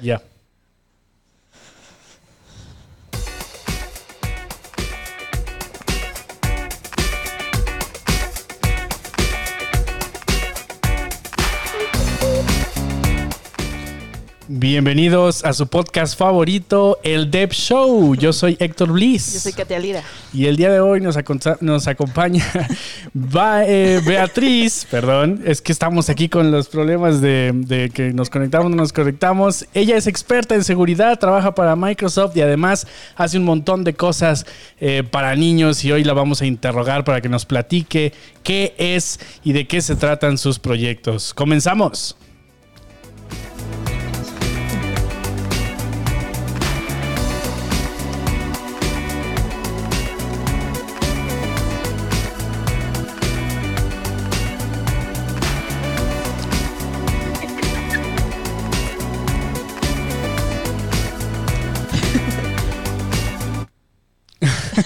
Ya. Bienvenidos a su podcast favorito, el Dev Show. Yo soy Héctor Bliss. Yo soy Katia Lira. Y el día de hoy nos, nos acompaña eh, Beatriz, perdón, es que estamos aquí con los problemas de, que nos conectamos, no nos conectamos. Ella es experta en seguridad, trabaja para Microsoft y además hace un montón de cosas eh, para niños y hoy la vamos a interrogar para que nos platique qué es y de qué se tratan sus proyectos. Comenzamos.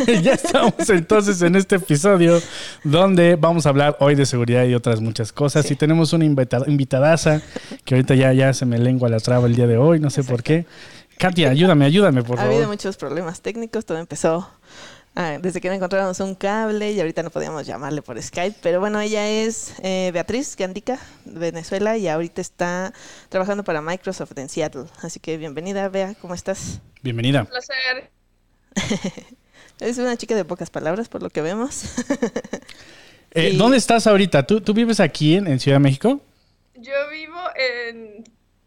ya estamos entonces en este episodio donde vamos a hablar hoy de seguridad y otras muchas cosas. Y tenemos una invitadaza que ahorita ya, ya se me lengua la traba el día de hoy, no sé por qué. Katia, ayúdame, ayúdame, por favor. Ha habido muchos problemas técnicos, todo empezó ah, desde que no encontramos un cable y ahorita no podíamos llamarle por Skype, pero bueno, ella es eh, Beatriz Gandica, Venezuela, y ahorita está trabajando para Microsoft en Seattle. Así que bienvenida, Bea, ¿cómo estás? Bienvenida. Un placer. Es una chica de pocas palabras, por lo que vemos. Eh, ¿Dónde estás ahorita? ¿Tú, ¿Tú, vives aquí en, Ciudad de México? Yo vivo en,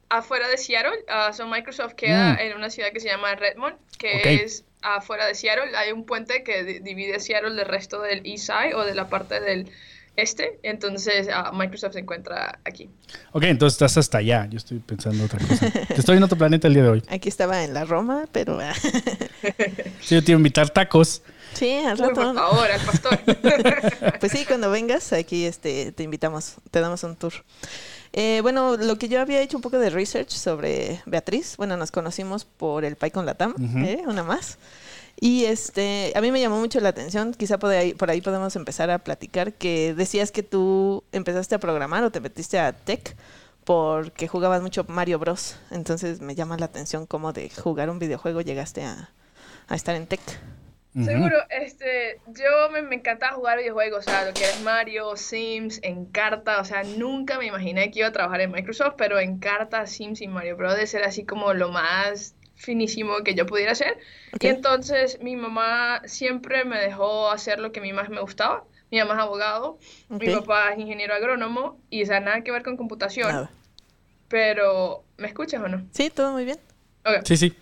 afuera de Seattle. Uh, Microsoft queda mm. en una ciudad que se llama Redmond, que es afuera de Seattle. Hay un puente que divide Seattle del resto del East Side o de la parte del este, entonces ah, Microsoft se encuentra aquí. Ok, entonces estás hasta allá. Yo estoy pensando otra cosa. Estoy en otro planeta el día de hoy. Aquí estaba en la Roma, pero. Ah. sí, yo te iba a invitar tacos. Sí, al rato. por favor, al pastor. pues sí, cuando vengas, aquí este, te invitamos, te damos un tour. Eh, bueno, lo que yo había hecho un poco de research sobre Beatriz, bueno, nos conocimos por el con Latam, ¿eh? una más. Y este, a mí me llamó mucho la atención, quizá por ahí, por ahí podemos empezar a platicar, que decías que tú empezaste a programar o te metiste a tech porque jugabas mucho Mario Bros. Entonces me llama la atención cómo de jugar un videojuego llegaste a, estar en tech. Seguro, este, yo me, me encantaba jugar videojuegos, o sea, lo que es Mario, Sims, Encarta, o sea, nunca me imaginé que iba a trabajar en Microsoft, pero Encarta, Sims y Mario Bros. era así como lo más finísimo que yo pudiera hacer. Y entonces mi mamá siempre me dejó hacer lo que a mí más me gustaba. Mi mamá es abogado, mi papá es ingeniero agrónomo y o sea, nada que ver con computación. Pero, ¿me escuchas o no? Sí, todo muy bien. Sí, sí.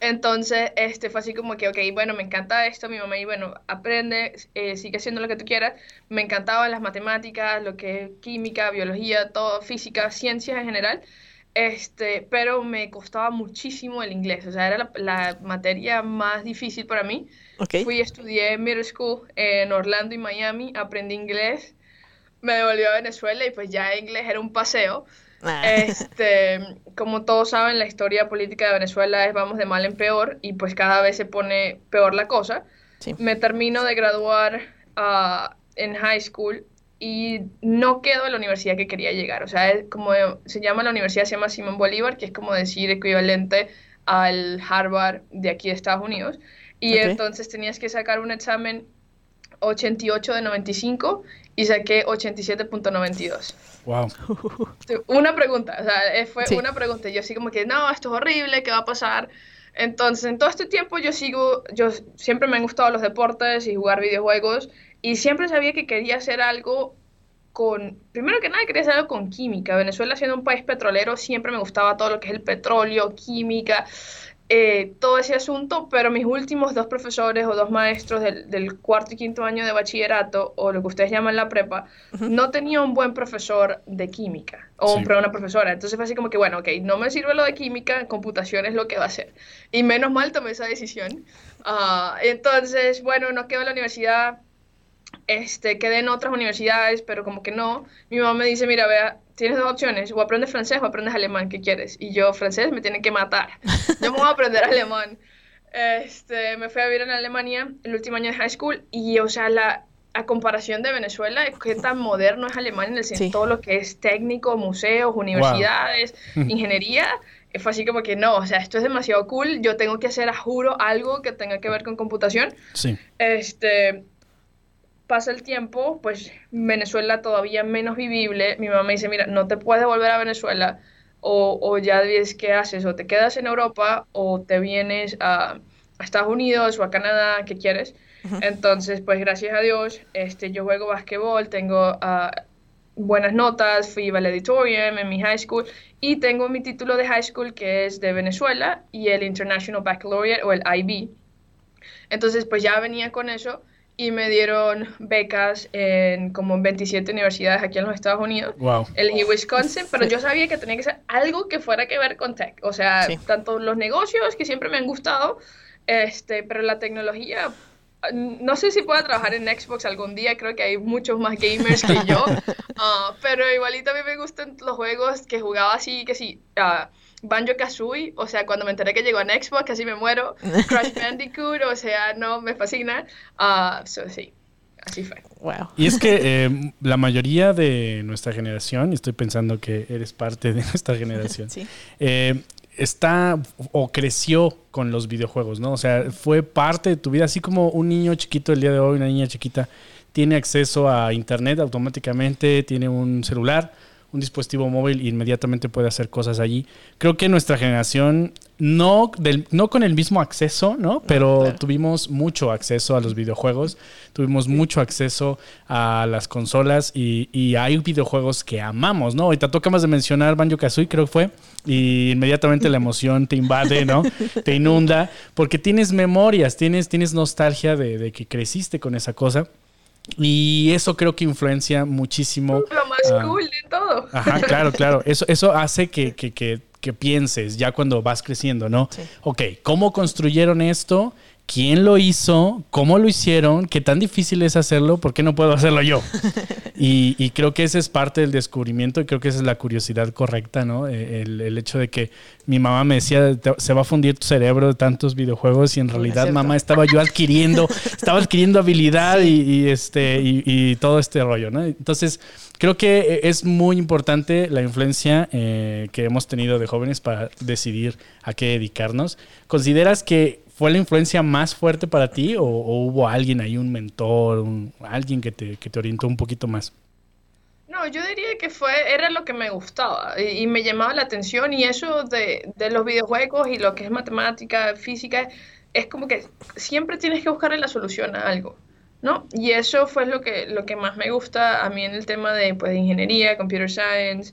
Entonces, este fue así como que, ok, bueno, me encanta esto, mi mamá y bueno, aprende, eh, sigue haciendo lo que tú quieras. Me encantaban las matemáticas, lo que es química, biología, todo, física, ciencias en general. Este, pero me costaba muchísimo el inglés, o sea, era la, materia más difícil para mí. Fui, estudié middle school en Orlando y Miami, aprendí inglés, me devolví a Venezuela y pues ya inglés era un paseo. Ah. Este, como todos saben, la historia política de Venezuela es vamos de mal en peor y pues cada vez se pone peor la cosa. Me termino de graduar uh, en high school y no quedo en la universidad que quería llegar. O sea, es como se llama la universidad, se llama Simón Bolívar, que es como decir equivalente al Harvard de aquí de Estados Unidos. Y entonces tenías que sacar un examen 88 de 95 y saqué 87.92. Wow. Una pregunta, o sea, fue una pregunta. Yo así como que, no, esto es horrible, ¿qué va a pasar? Entonces, en todo este tiempo yo sigo, yo siempre me han gustado los deportes y jugar videojuegos y siempre sabía que quería hacer algo con, primero que nada quería hacer algo con química. Venezuela siendo un país petrolero siempre me gustaba todo lo que es el petróleo, química, eh, todo ese asunto, pero mis últimos dos profesores o dos maestros del, cuarto y quinto año de bachillerato, o lo que ustedes llaman la prepa, no tenía un buen profesor de química, o una profesora. Entonces fue así como que, bueno, ok, no me sirve lo de química, computación es lo que va a ser. Y menos mal tomé esa decisión. Ah, entonces, bueno, no quedo en la universidad, este, quedé en otras universidades, pero como que no. Mi mamá me dice, mira, vea, tienes dos opciones, o aprendes francés o aprendes alemán, ¿qué quieres? Y yo, francés, me tienen que matar. Yo me voy a aprender alemán. Este, me fui a vivir en Alemania el último año de high school y, o sea, la, a comparación de Venezuela, qué tan moderno es Alemania en el sentido todo lo que es técnico, museos, universidades, ingeniería, fue así como que no, o sea, esto es demasiado cool, yo tengo que hacer, a juro, algo que tenga que ver con computación. Sí. Este, pasa el tiempo, pues Venezuela todavía menos vivible. Mi mamá me dice, mira, no te puedes volver a Venezuela o, o ya ves qué haces, o te quedas en Europa o te vienes a, Estados Unidos o a Canadá, ¿qué quieres? Entonces, pues gracias a Dios, este, yo juego basquetbol, tengo uh, buenas notas, fui valedictorian en mi high school y tengo mi título de high school que es de Venezuela y el International Baccalaureate o el IB. Entonces, pues ya venía con eso y me dieron becas en como 27 universidades aquí en los Estados Unidos. Wow. Elegí Wisconsin, pero yo sabía que tenía que ser algo que fuera que ver con tech. O sea, tanto los negocios que siempre me han gustado, este, pero la tecnología, no sé si pueda trabajar en Xbox algún día, creo que hay muchos más gamers que yo, uh, pero igualito a mí me gustan los juegos que jugaba así, que sí, uh, Banjo Kazooie, o sea, cuando me enteré que llegó en Xbox, casi me muero, Crash Bandicoot, o sea, no, me fascina, uh, sí. Así fue. Wow. Y es que eh, la mayoría de nuestra generación, y estoy pensando que eres parte de nuestra generación, sí. eh, está o creció con los videojuegos, ¿no? O sea, fue parte de tu vida, así como un niño chiquito el día de hoy, una niña chiquita, tiene acceso a internet automáticamente, tiene un celular, un dispositivo móvil e inmediatamente puede hacer cosas allí. Creo que nuestra generación, no, del, no con el mismo acceso, ¿no? Pero claro. tuvimos mucho acceso a los videojuegos, tuvimos mucho acceso a las consolas y, y hay videojuegos que amamos, ¿no? Ahorita tocamos de mencionar Banjo Kazooie, creo que fue, y inmediatamente la emoción te invade, ¿no? te inunda, porque tienes memorias, tienes, tienes nostalgia de, de que creciste con esa cosa. Y eso creo que influencia muchísimo. Lo más uh, cool de todo. Ajá, claro, claro. Eso, eso hace que, que, que, que, pienses ya cuando vas creciendo, ¿no? Sí. Ok, ¿cómo construyeron esto? ¿Quién lo hizo? ¿Cómo lo hicieron? ¿Qué tan difícil es hacerlo? ¿Por qué no puedo hacerlo yo? y, y, creo que ese es parte del descubrimiento y creo que esa es la curiosidad correcta, ¿no? Eh, el, el hecho de que mi mamá me decía, se va a fundir tu cerebro de tantos videojuegos y en realidad, mamá, estaba yo adquiriendo, estaba adquiriendo habilidad y, y, este, y, y, todo este rollo, ¿no? Entonces, creo que es muy importante la influencia eh, que hemos tenido de jóvenes para decidir a qué dedicarnos. ¿Consideras que fue la influencia más fuerte para ti o, hubo alguien ahí, un mentor, un, alguien que te, que te orientó un poquito más? No, yo diría que fue, era lo que me gustaba y, y me llamaba la atención y eso de, de, los videojuegos y lo que es matemática, física, es como que siempre tienes que buscarle la solución a algo, ¿no? Y eso fue lo que, lo que más me gusta a mí en el tema de, pues, de ingeniería, computer science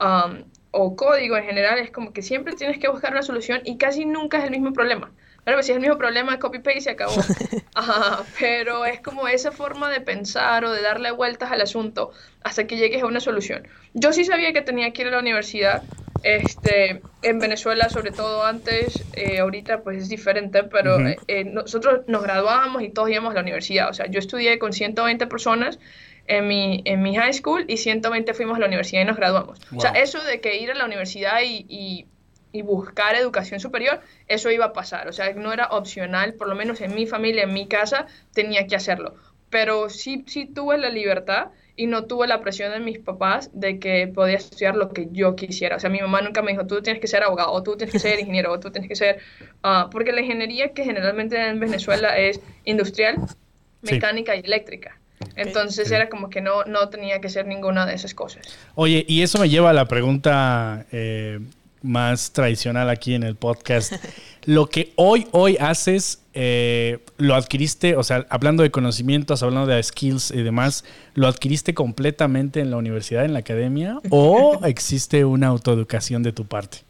um, o código en general, es como que siempre tienes que buscar una solución y casi nunca es el mismo problema. Claro, pues si es el mismo problema, copy-paste y se acabó. Ajá, pero es como esa forma de pensar o de darle vueltas al asunto hasta que llegues a una solución. Yo sí sabía que tenía que ir a la universidad, este, en Venezuela sobre todo antes, eh, ahorita pues es diferente, pero uh -huh. eh, nosotros nos graduábamos y todos íbamos a la universidad. O sea, yo estudié con 120 personas en mi, en mi high school y 120 fuimos a la universidad y nos graduamos. Wow. O sea, eso de que ir a la universidad y, y y buscar educación superior, eso iba a pasar. O sea, no era opcional, por lo menos en mi familia, en mi casa, tenía que hacerlo. Pero sí, sí tuve la libertad y no tuve la presión de mis papás de que podía estudiar lo que yo quisiera. O sea, mi mamá nunca me dijo, tú tienes que ser abogado, o tú tienes que ser ingeniero, o tú tienes que ser... Uh, porque la ingeniería que generalmente en Venezuela es industrial, mecánica sí. y eléctrica. Entonces sí. era como que no, no tenía que ser ninguna de esas cosas. Oye, y eso me lleva a la pregunta... Eh más tradicional aquí en el podcast. Lo que hoy, hoy haces, eh, lo adquiriste, o sea, hablando de conocimientos, hablando de skills y demás, ¿lo adquiriste completamente en la universidad, en la academia? ¿O existe una autoeducación de tu parte?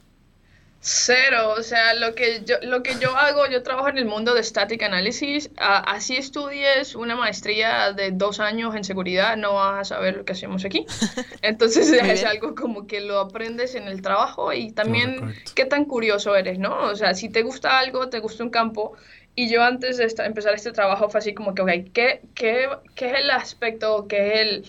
Cero, o sea, lo que yo, lo que yo hago, yo trabajo en el mundo de static analysis, uh, así estudies una maestría de dos años en seguridad, no vas a saber lo que hacemos aquí. Entonces es algo como que lo aprendes en el trabajo y también qué tan curioso eres, ¿no? O sea, si te gusta algo, te gusta un campo, y yo antes de esta, empezar este trabajo fue así como que, ok, ¿qué, qué, qué es el aspecto, qué es el,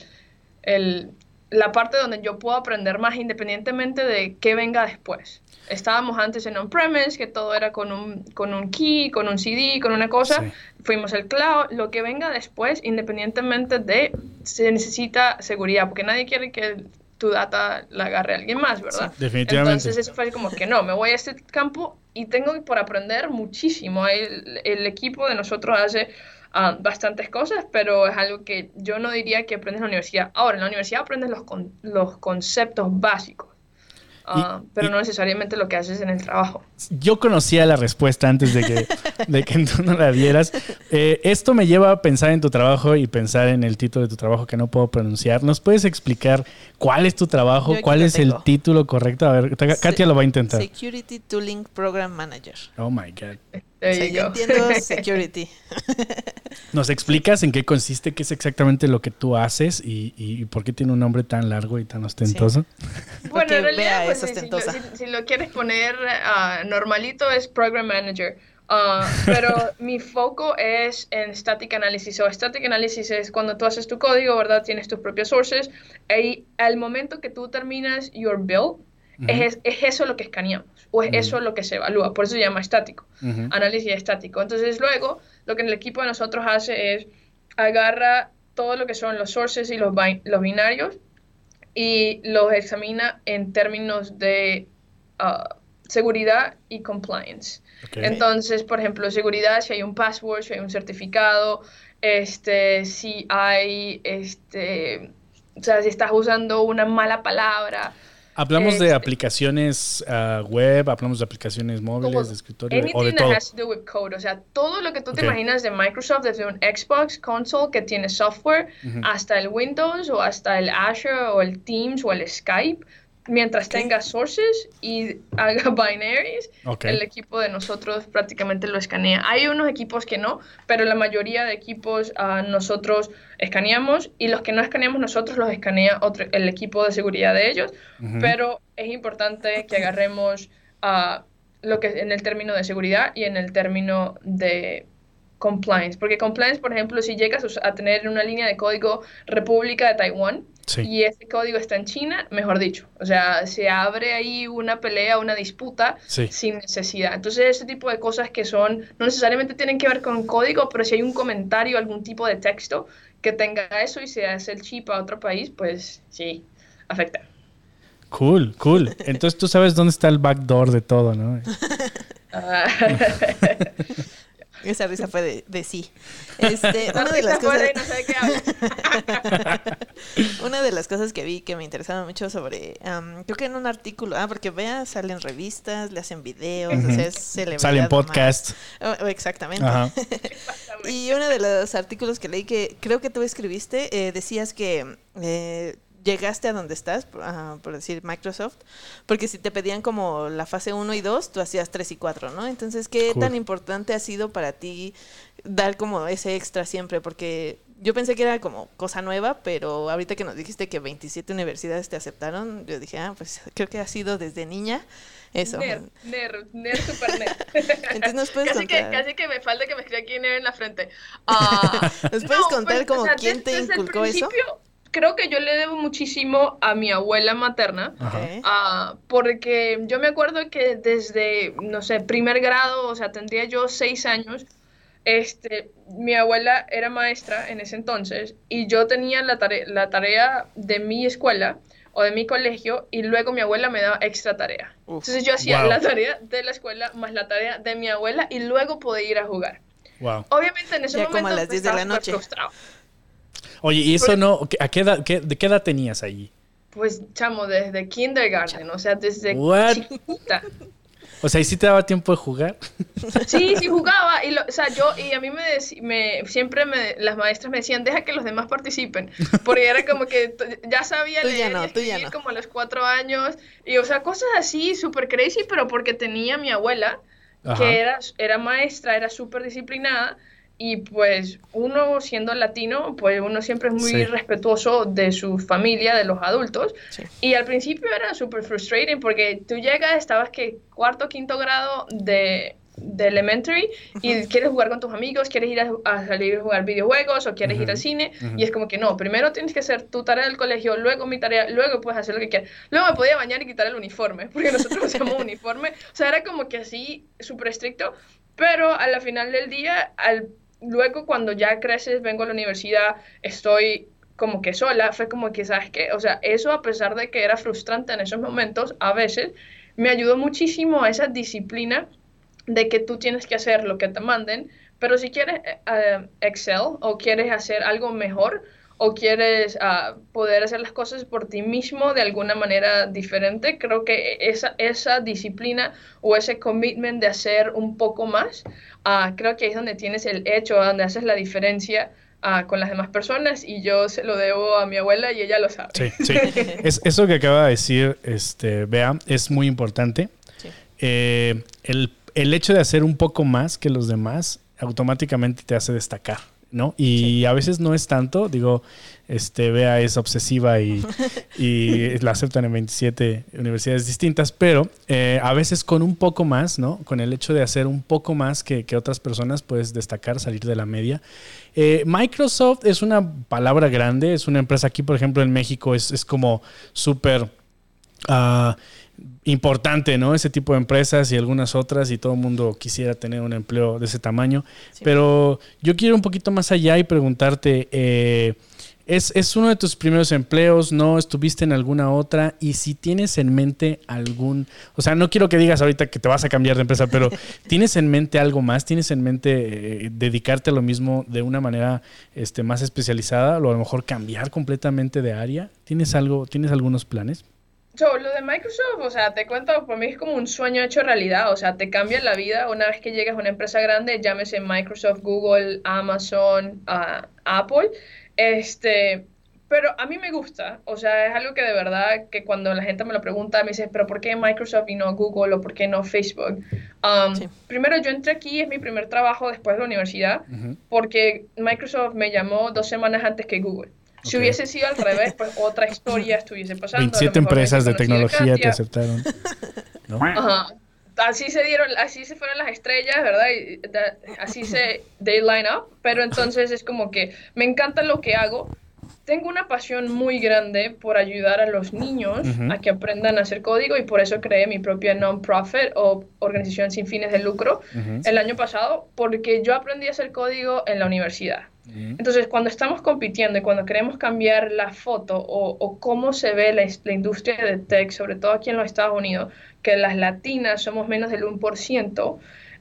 el, la parte donde yo puedo aprender más independientemente de qué venga después? Estábamos antes en on-premise, que todo era con un, con un key, con un CD, con una cosa. Sí. Fuimos al cloud. Lo que venga después, independientemente de, se necesita seguridad, porque nadie quiere que tu data la agarre alguien más, ¿verdad? definitivamente. Entonces eso fue como que no, me voy a este campo y tengo por aprender muchísimo. El, el equipo de nosotros hace ah, bastantes cosas, pero es algo que yo no diría que aprendes en la universidad. Ahora, en la universidad aprendes los, los conceptos básicos Ah, pero no necesariamente lo que haces en el trabajo. Yo conocía la respuesta antes de que, de que tú no la dieras. Eh, esto me lleva a pensar en tu trabajo y pensar en el título de tu trabajo que no puedo pronunciar. ¿Nos puedes explicar cuál es tu trabajo? ¿Cuál es el título correcto? A ver, Katia lo va a intentar. Security Tooling Program Manager. Oh my God. Yo entiendo security. ¿Nos explicas en qué consiste, qué es exactamente lo que tú haces y, por qué tiene un nombre tan largo y tan ostentoso? Bueno, en realidad, pues, si, lo, quieres poner uh, normalito es Program Manager. Uh, pero mi foco es en Static Analysis. O Static Analysis es cuando tú haces tu código, ¿verdad? Tienes tus propios sources. Y al momento que tú terminas your build, es, es, eso lo que escaneamos. O es eso lo que se evalúa. Por eso se llama estático. Análisis estático. Entonces luego lo que el equipo de nosotros hace es agarra todo lo que son los sources y los, los binarios y los examina en términos de uh, seguridad y compliance. Entonces, por ejemplo, seguridad, si hay un password, si hay un certificado, este, si hay, este, o sea, si estás usando una mala palabra, Hablamos de este, aplicaciones ah, web, hablamos de aplicaciones móviles, de escritorio, o de todo. Has to do with code, o sea, todo lo que tú te imaginas de Microsoft, desde un Xbox console que tiene software, hasta el Windows o hasta el Azure o el Teams o el Skype, mientras tenga sources y haga binaries, el equipo de nosotros prácticamente lo escanea. Hay unos equipos que no, pero la mayoría de equipos uh, nosotros escaneamos y los que no escaneamos nosotros los escanea otro, el equipo de seguridad de ellos, pero es importante que agarremos uh, lo que en el término de seguridad y en el término de compliance, porque compliance, por ejemplo, si llegas a tener una línea de código República de Taiwán, y ese código está en China, mejor dicho. O sea, se abre ahí una pelea, una disputa sin necesidad. Entonces, ese tipo de cosas que son, no necesariamente tienen que ver con código, pero si hay un comentario, algún tipo de texto que tenga eso y se hace el chip a otro país, pues sí, afecta. Cool, cool. Entonces tú sabes dónde está el backdoor de todo, ¿no? Ah. Esa risa fue de, sí. Este, una de las cosas... una de las cosas que vi que me interesaba mucho sobre, creo que en un artículo, ah, porque vea, salen revistas, le hacen videos, Salen podcasts. Oh, exactamente. y uno de los artículos que leí que creo que tú escribiste, eh, decías que eh, llegaste a donde estás, por decir Microsoft, porque si te pedían como la fase 1 y 2, tú hacías 3 y 4, ¿no? Entonces, ¿qué tan importante ha sido para ti dar como ese extra siempre? Porque yo pensé que era como cosa nueva, pero ahorita que nos dijiste que 27 universidades te aceptaron, yo dije, ah, pues creo que ha sido desde niña. Eso. Nerd, nerd, nerd, super nerd. Entonces nos puedes casi contar. Que, casi que me falta que me escriba aquí nerd en la frente. Uh, ¿Nos puedes contar pues, como quién te inculcó eso? Creo que yo le debo muchísimo a mi abuela materna, uh, porque yo me acuerdo que desde, no sé, primer grado, o sea, tendría yo seis años, este, mi abuela era maestra en ese entonces y yo tenía la, la tarea de mi escuela o de mi colegio y luego mi abuela me daba extra tarea. Entonces yo hacía la tarea de la esquela más la tarea de mi abuela y luego podía ir a jugar. Obviamente en ese momento como a las 10 de la noche. frustrado. Oye, ¿y eso no? ¿a qué edad, ¿De qué edad tenías allí? Pues, chamo, desde kindergarten, o sea, desde chiquita. O sea, ¿y sí te daba tiempo de jugar? Sí, sí jugaba. Y o sea, yo, y a mí me, me siempre me, las maestras me decían, deja que los demás participen. Porque era como que ya sabía leer y como a los cuatro años. Y, o sea, cosas así, súper crazy, pero porque tenía mi abuela, que era, era maestra, era súper disciplinada y pues uno siendo latino, pues uno siempre es muy respetuoso de su familia, de los adultos. Y al principio era súper frustrating porque tú llegas, estabas que cuarto, quinto grado de, de elementary y quieres jugar con tus amigos, quieres ir a, salir a jugar videojuegos o quieres ir al cine y es como que no, primero tienes que hacer tu tarea del colegio, luego mi tarea, luego puedes hacer lo que quieras. Luego me podía bañar y quitar el uniforme, porque nosotros hacíamos uniforme, o sea, era como que así súper estricto, pero a la final del día, al luego cuando ya creces, vengo a la universidad, estoy como que sola, fue como que, ¿sabes qué? O sea, eso a pesar de que era frustrante en esos momentos, a veces me ayudó muchísimo a esa disciplina de que tú tienes que hacer lo que te manden, pero si quieres eh, eh, Excel o quieres hacer algo mejor o quieres ah, poder hacer las cosas por ti mismo de alguna manera diferente, creo que esa, esa disciplina o ese commitment de hacer un poco más, uh, creo que es donde tienes el hecho, donde haces la diferencia con las demás personas y yo se lo debo a mi abuela y ella lo sabe. Sí, sí. es, eso que acaba de decir este, Bea es muy importante. Eh, el, el hecho de hacer un poco más que los demás automáticamente te hace destacar. ¿No? Y a veces no es tanto, digo, este, Bea es obsesiva y, la aceptan en 27 universidades distintas, pero eh, a veces con un poco más, ¿no? Con el hecho de hacer un poco más que, otras personas, puedes destacar, salir de la media. Eh, Microsoft es una palabra grande, es una empresa aquí, por ejemplo, en México, es, es como súper... Uh, importante, ¿no? Ese tipo de empresas y algunas otras y todo el mundo quisiera tener un empleo de ese tamaño. Pero yo quiero un poquito más allá y preguntarte, eh, ¿es, ¿es, uno de tus primeros empleos? ¿No estuviste en alguna otra? Y si tienes en mente algún, o sea, no quiero que digas ahorita que te vas a cambiar de empresa, pero ¿tienes en mente algo más? ¿Tienes en mente eh, dedicarte a lo mismo de una manera este, más especializada o a lo mejor cambiar completamente de área? ¿Tienes algo, tienes algunos planes? So, lo de Microsoft, o sea, te cuento, para mí es como un sueño hecho realidad, o sea, te cambia la vida una vez que llegas a una empresa grande, llámese Microsoft, Google, Amazon, uh, Apple, este, pero a mí me gusta, o sea, es algo que de verdad que cuando la gente me lo pregunta, me dice, pero ¿por qué Microsoft y no Google o por qué no Facebook? Um, primero, yo entré aquí, es mi primer trabajo después de la universidad, porque Microsoft me llamó dos semanas antes que Google. Si hubiese sido al revés, pues otra historia estuviese pasando. 27 empresas de tecnología te aceptaron. Ajá. Así se dieron, así se fueron las estrellas, ¿verdad? Y así se, they line up. Pero entonces es como que me encanta lo que hago. Tengo una pasión muy grande por ayudar a los niños a que aprendan a hacer código y por eso creé mi propia non-profit o organización sin fines de lucro el año pasado, porque yo aprendí a hacer código en la universidad. Entonces, cuando estamos compitiendo y cuando queremos cambiar la foto o, cómo se ve la, industria de tech, sobre todo aquí en los Estados Unidos, que las latinas somos menos del 1%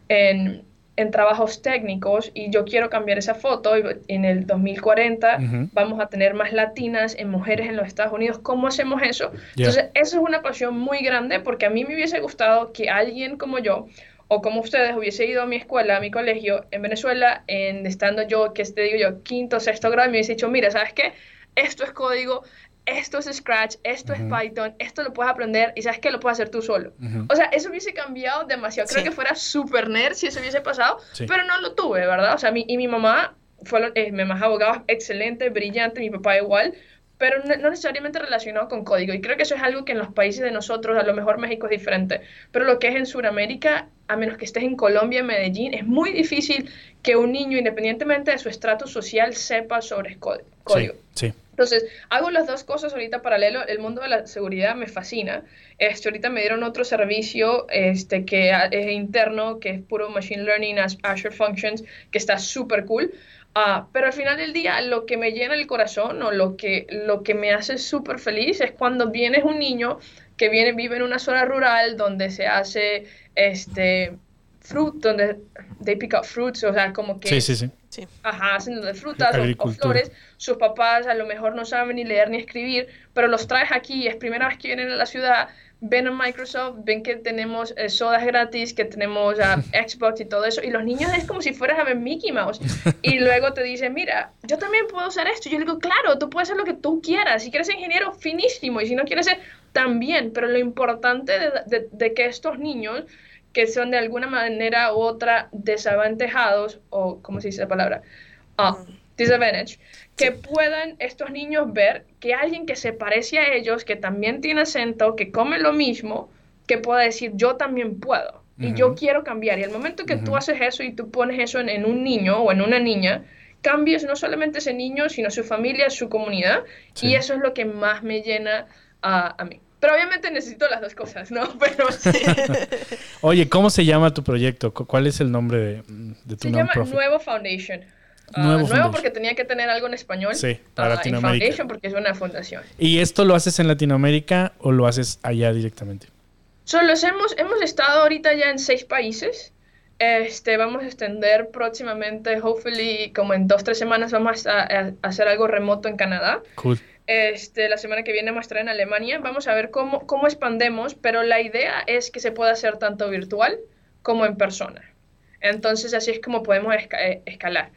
en, en trabajos técnicos y yo quiero cambiar esa foto y en el 2040 vamos a tener más latinas en mujeres en los Estados Unidos. ¿Cómo hacemos eso? Entonces, eso es una pasión muy grande porque a mí me hubiese gustado que alguien como yo o como ustedes hubiese ido a mi escuela, a mi colegio en Venezuela, en, estando yo, que te digo yo, quinto, sexto grado, me hubiese dicho, mira, ¿sabes qué? Esto es código, esto es Scratch, esto es Python, esto lo puedes aprender y sabes que lo puedes hacer tú solo. O sea, eso hubiese cambiado demasiado. Creo que fuera súper nerd si eso hubiese pasado, pero no lo tuve, ¿verdad? O sea, mi, y mi mamá fue eh, mi mamá abogada excelente, brillante, mi papá igual, pero no, necesariamente relacionado con código. Y creo que eso es algo que en los países de nosotros, a lo mejor México es diferente, pero lo que es en Sudamérica, a menos que estés en Colombia, en Medellín, es muy difícil que un niño, independientemente de su estrato social, sepa sobre código. Sí, Entonces, hago las dos cosas ahorita paralelo. El mundo de la seguridad me fascina. Este, ahorita me dieron otro servicio este, que es interno, que es puro Machine Learning, Azure Functions, que está súper cool. Ah, pero al final del día, lo que me llena el corazón o lo que, lo que me hace súper feliz es cuando vienes un niño que viene, vive en una zona rural donde se hace este fruit, donde they pick up fruits, o sea, como que... Sí, sí, sí. sí. Ajá, hacen de frutas o, flores. Sus papás a lo mejor no saben ni leer ni escribir, pero los traes aquí, es primera vez que vienen a la ciudad, ven a Microsoft, ven que tenemos eh, sodas gratis, que tenemos Xbox y todo eso, y los niños es como si fueras a ver Mickey Mouse. Y luego te dicen, mira, yo también puedo hacer esto. Y yo le digo, claro, tú puedes hacer lo que tú quieras. Si quieres ser ingeniero, finísimo. Y si no quieres ser, también. Pero lo importante de, que estos niños, que son de alguna manera u otra desavantajados, o, ¿cómo se dice la palabra? Ah, disadvantage, que puedan estos niños ver que alguien que se parece a ellos, que también tiene acento, que come lo mismo, que pueda decir, yo también puedo y yo quiero cambiar. Y al momento que tú haces eso y tú pones eso en, un niño o en una niña, cambias no solamente ese niño, sino su familia, su comunidad. Y eso es lo que más me llena a mí. Pero obviamente necesito las dos cosas, ¿no? Pero Oye, ¿cómo se llama tu proyecto? ¿Cuál es el nombre de, de tu Se llama Nuevo Foundation. Ah, nuevo, porque tenía que tener algo en español. Sí, para Latinoamérica. Foundation porque es una fundación. ¿Y esto lo haces en Latinoamérica o lo haces allá directamente? Solo hemos, hemos estado ahorita ya en seis países. Este, vamos a extender próximamente, hopefully, como en dos, tres semanas, vamos a, hacer algo remoto en Canadá. Cool. Este, la semana que viene vamos a estar en Alemania. Vamos a ver cómo, cómo expandemos, pero la idea es que se pueda hacer tanto virtual como en persona. Entonces, así es como podemos eh, escalar.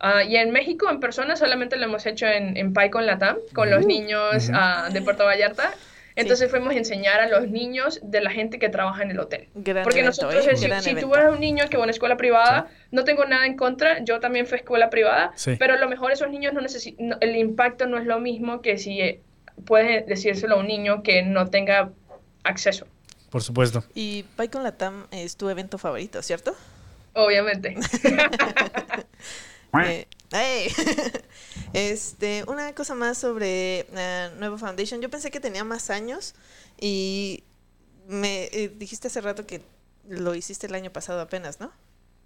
Ah, y en México, en persona, solamente lo hemos hecho en, en PyCon Latam, con los uh, niños ah, de Puerto Vallarta. Entonces fuimos a enseñar a los niños de la gente que trabaja en el hotel. Porque nosotros, ¿eh? si, tú eres un niño que va a una escuela privada, no tengo nada en contra, yo también fui a escuela privada, pero a lo mejor esos niños no necesitan, el impacto no es lo mismo que si eh, puedes decírselo a un niño que no tenga acceso. Por supuesto. Y PyCon Latam es tu evento favorito, ¿cierto? Obviamente. Eh, este, una cosa más sobre uh, Nuevo Foundation. Yo pensé que tenía más años y me eh, dijiste hace rato que lo hiciste el año pasado apenas, ¿no?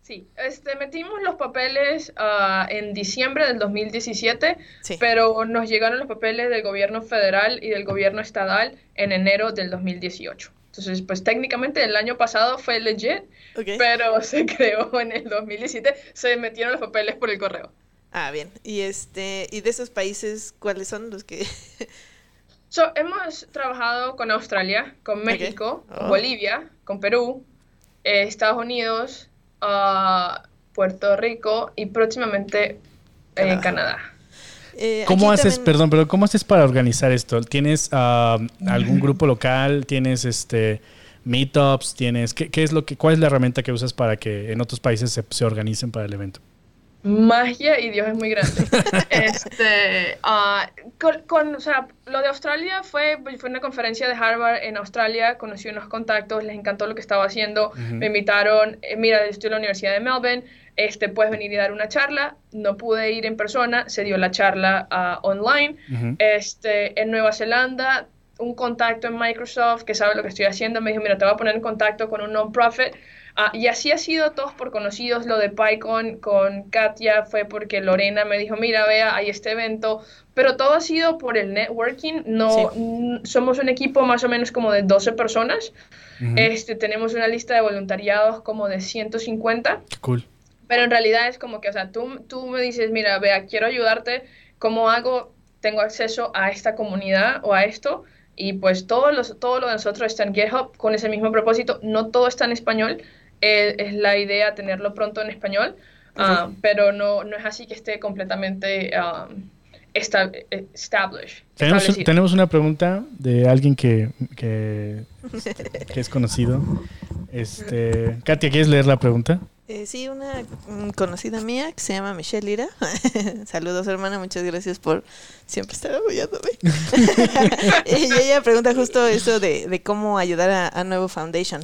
Sí, este, metimos los papeles uh, en diciembre del 2017, pero nos llegaron los papeles del gobierno federal y del gobierno estatal en enero del 2018. Entonces, pues técnicamente el año pasado fue legit, pero se creó en el 2017, se metieron los papeles por el correo. Ah, bien. Y este, y de esos países, ¿cuáles son los que so, hemos trabajado con Australia, con México, con oh. Bolivia, con Perú, eh, Estados Unidos, uh, Puerto Rico y próximamente eh, Canadá. Eh, ¿Cómo haces, perdón, pero cómo haces para organizar esto? ¿Tienes ah, algún grupo local? ¿Tienes este meetups? ¿Tienes qué, es lo que cuál es la herramienta que usas para que en otros países se, organicen para el evento? Magia y Dios es muy grande. este, ah, con, o sea, lo de Australia fue, fue una conferencia de Harvard en Australia, conocí unos contactos, les encantó lo que estaba haciendo, me invitaron, eh, mira, estoy en la Universidad de Melbourne, este, puedes venir y dar una charla. No pude ir en persona, se dio la charla uh, online. este, en Nueva Zelanda, un contacto en Microsoft que sabe lo que estoy haciendo me dijo, mira, te voy a poner en contacto con un non-profit. Uh, y así ha sido todos por conocidos. Lo de PyCon con Katia fue porque Lorena me dijo, mira, vea, hay este evento. Pero todo ha sido por el networking. No, somos un equipo más o menos como de 12 personas. este, tenemos una lista de voluntariados como de 150. Cool. Pero en realidad es como que, o sea, tú, tú me dices, mira, vea, quiero ayudarte, ¿cómo hago? Tengo acceso a esta comunidad o a esto. Y pues todo, los, todo lo de nosotros está en GitHub con ese mismo propósito. No todo está en español. Eh, es la idea tenerlo pronto en español. Ah, pero no, no es así que esté completamente um, established. Tenemos, tenemos, una pregunta de alguien que, que, que es conocido. Este, Katia, ¿quieres leer la pregunta? Eh, sí, una mm, conocida mía que se llama Michelle Lira. Saludos, hermana, muchas gracias por siempre estar apoyándome. y ella pregunta justo eso de, cómo ayudar a, Nuevo Foundation.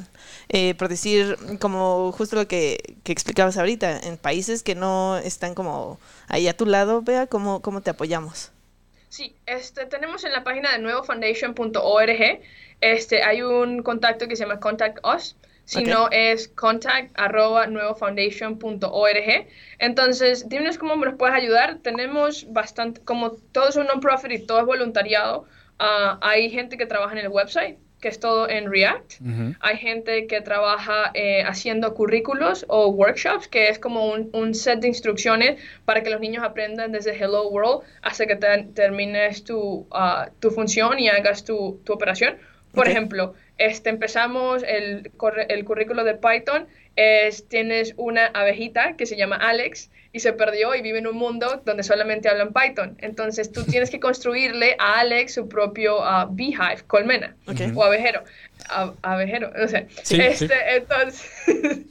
Eh, por decir, como justo lo que, explicabas ahorita, en países que no están como ahí a tu lado, vea cómo, cómo te apoyamos. Sí, este, tenemos en la página de nuevofoundation.org, este, hay un contacto que se llama Contact Us si no es contact arroba nuevofoundation.org. Entonces, dime cómo nos puedes ayudar. Tenemos bastante, como todo es un non-profit y todo es voluntariado, ah, hay gente que trabaja en el website, que es todo en React. Hay gente que trabaja eh, haciendo currículos o workshops, que es como un, set de instrucciones para que los niños aprendan desde Hello World hasta que termines tu, ah, tu función y hagas tu, tu operación. Por ejemplo, este, empezamos el, el currículo de Python, es, tienes una abejita que se llama Alex y se perdió y vive en un mundo donde solamente hablan Python. Entonces tú tienes que construirle a Alex su propio uh, beehive, colmena o abejero. abejero, no sé. este, Entonces,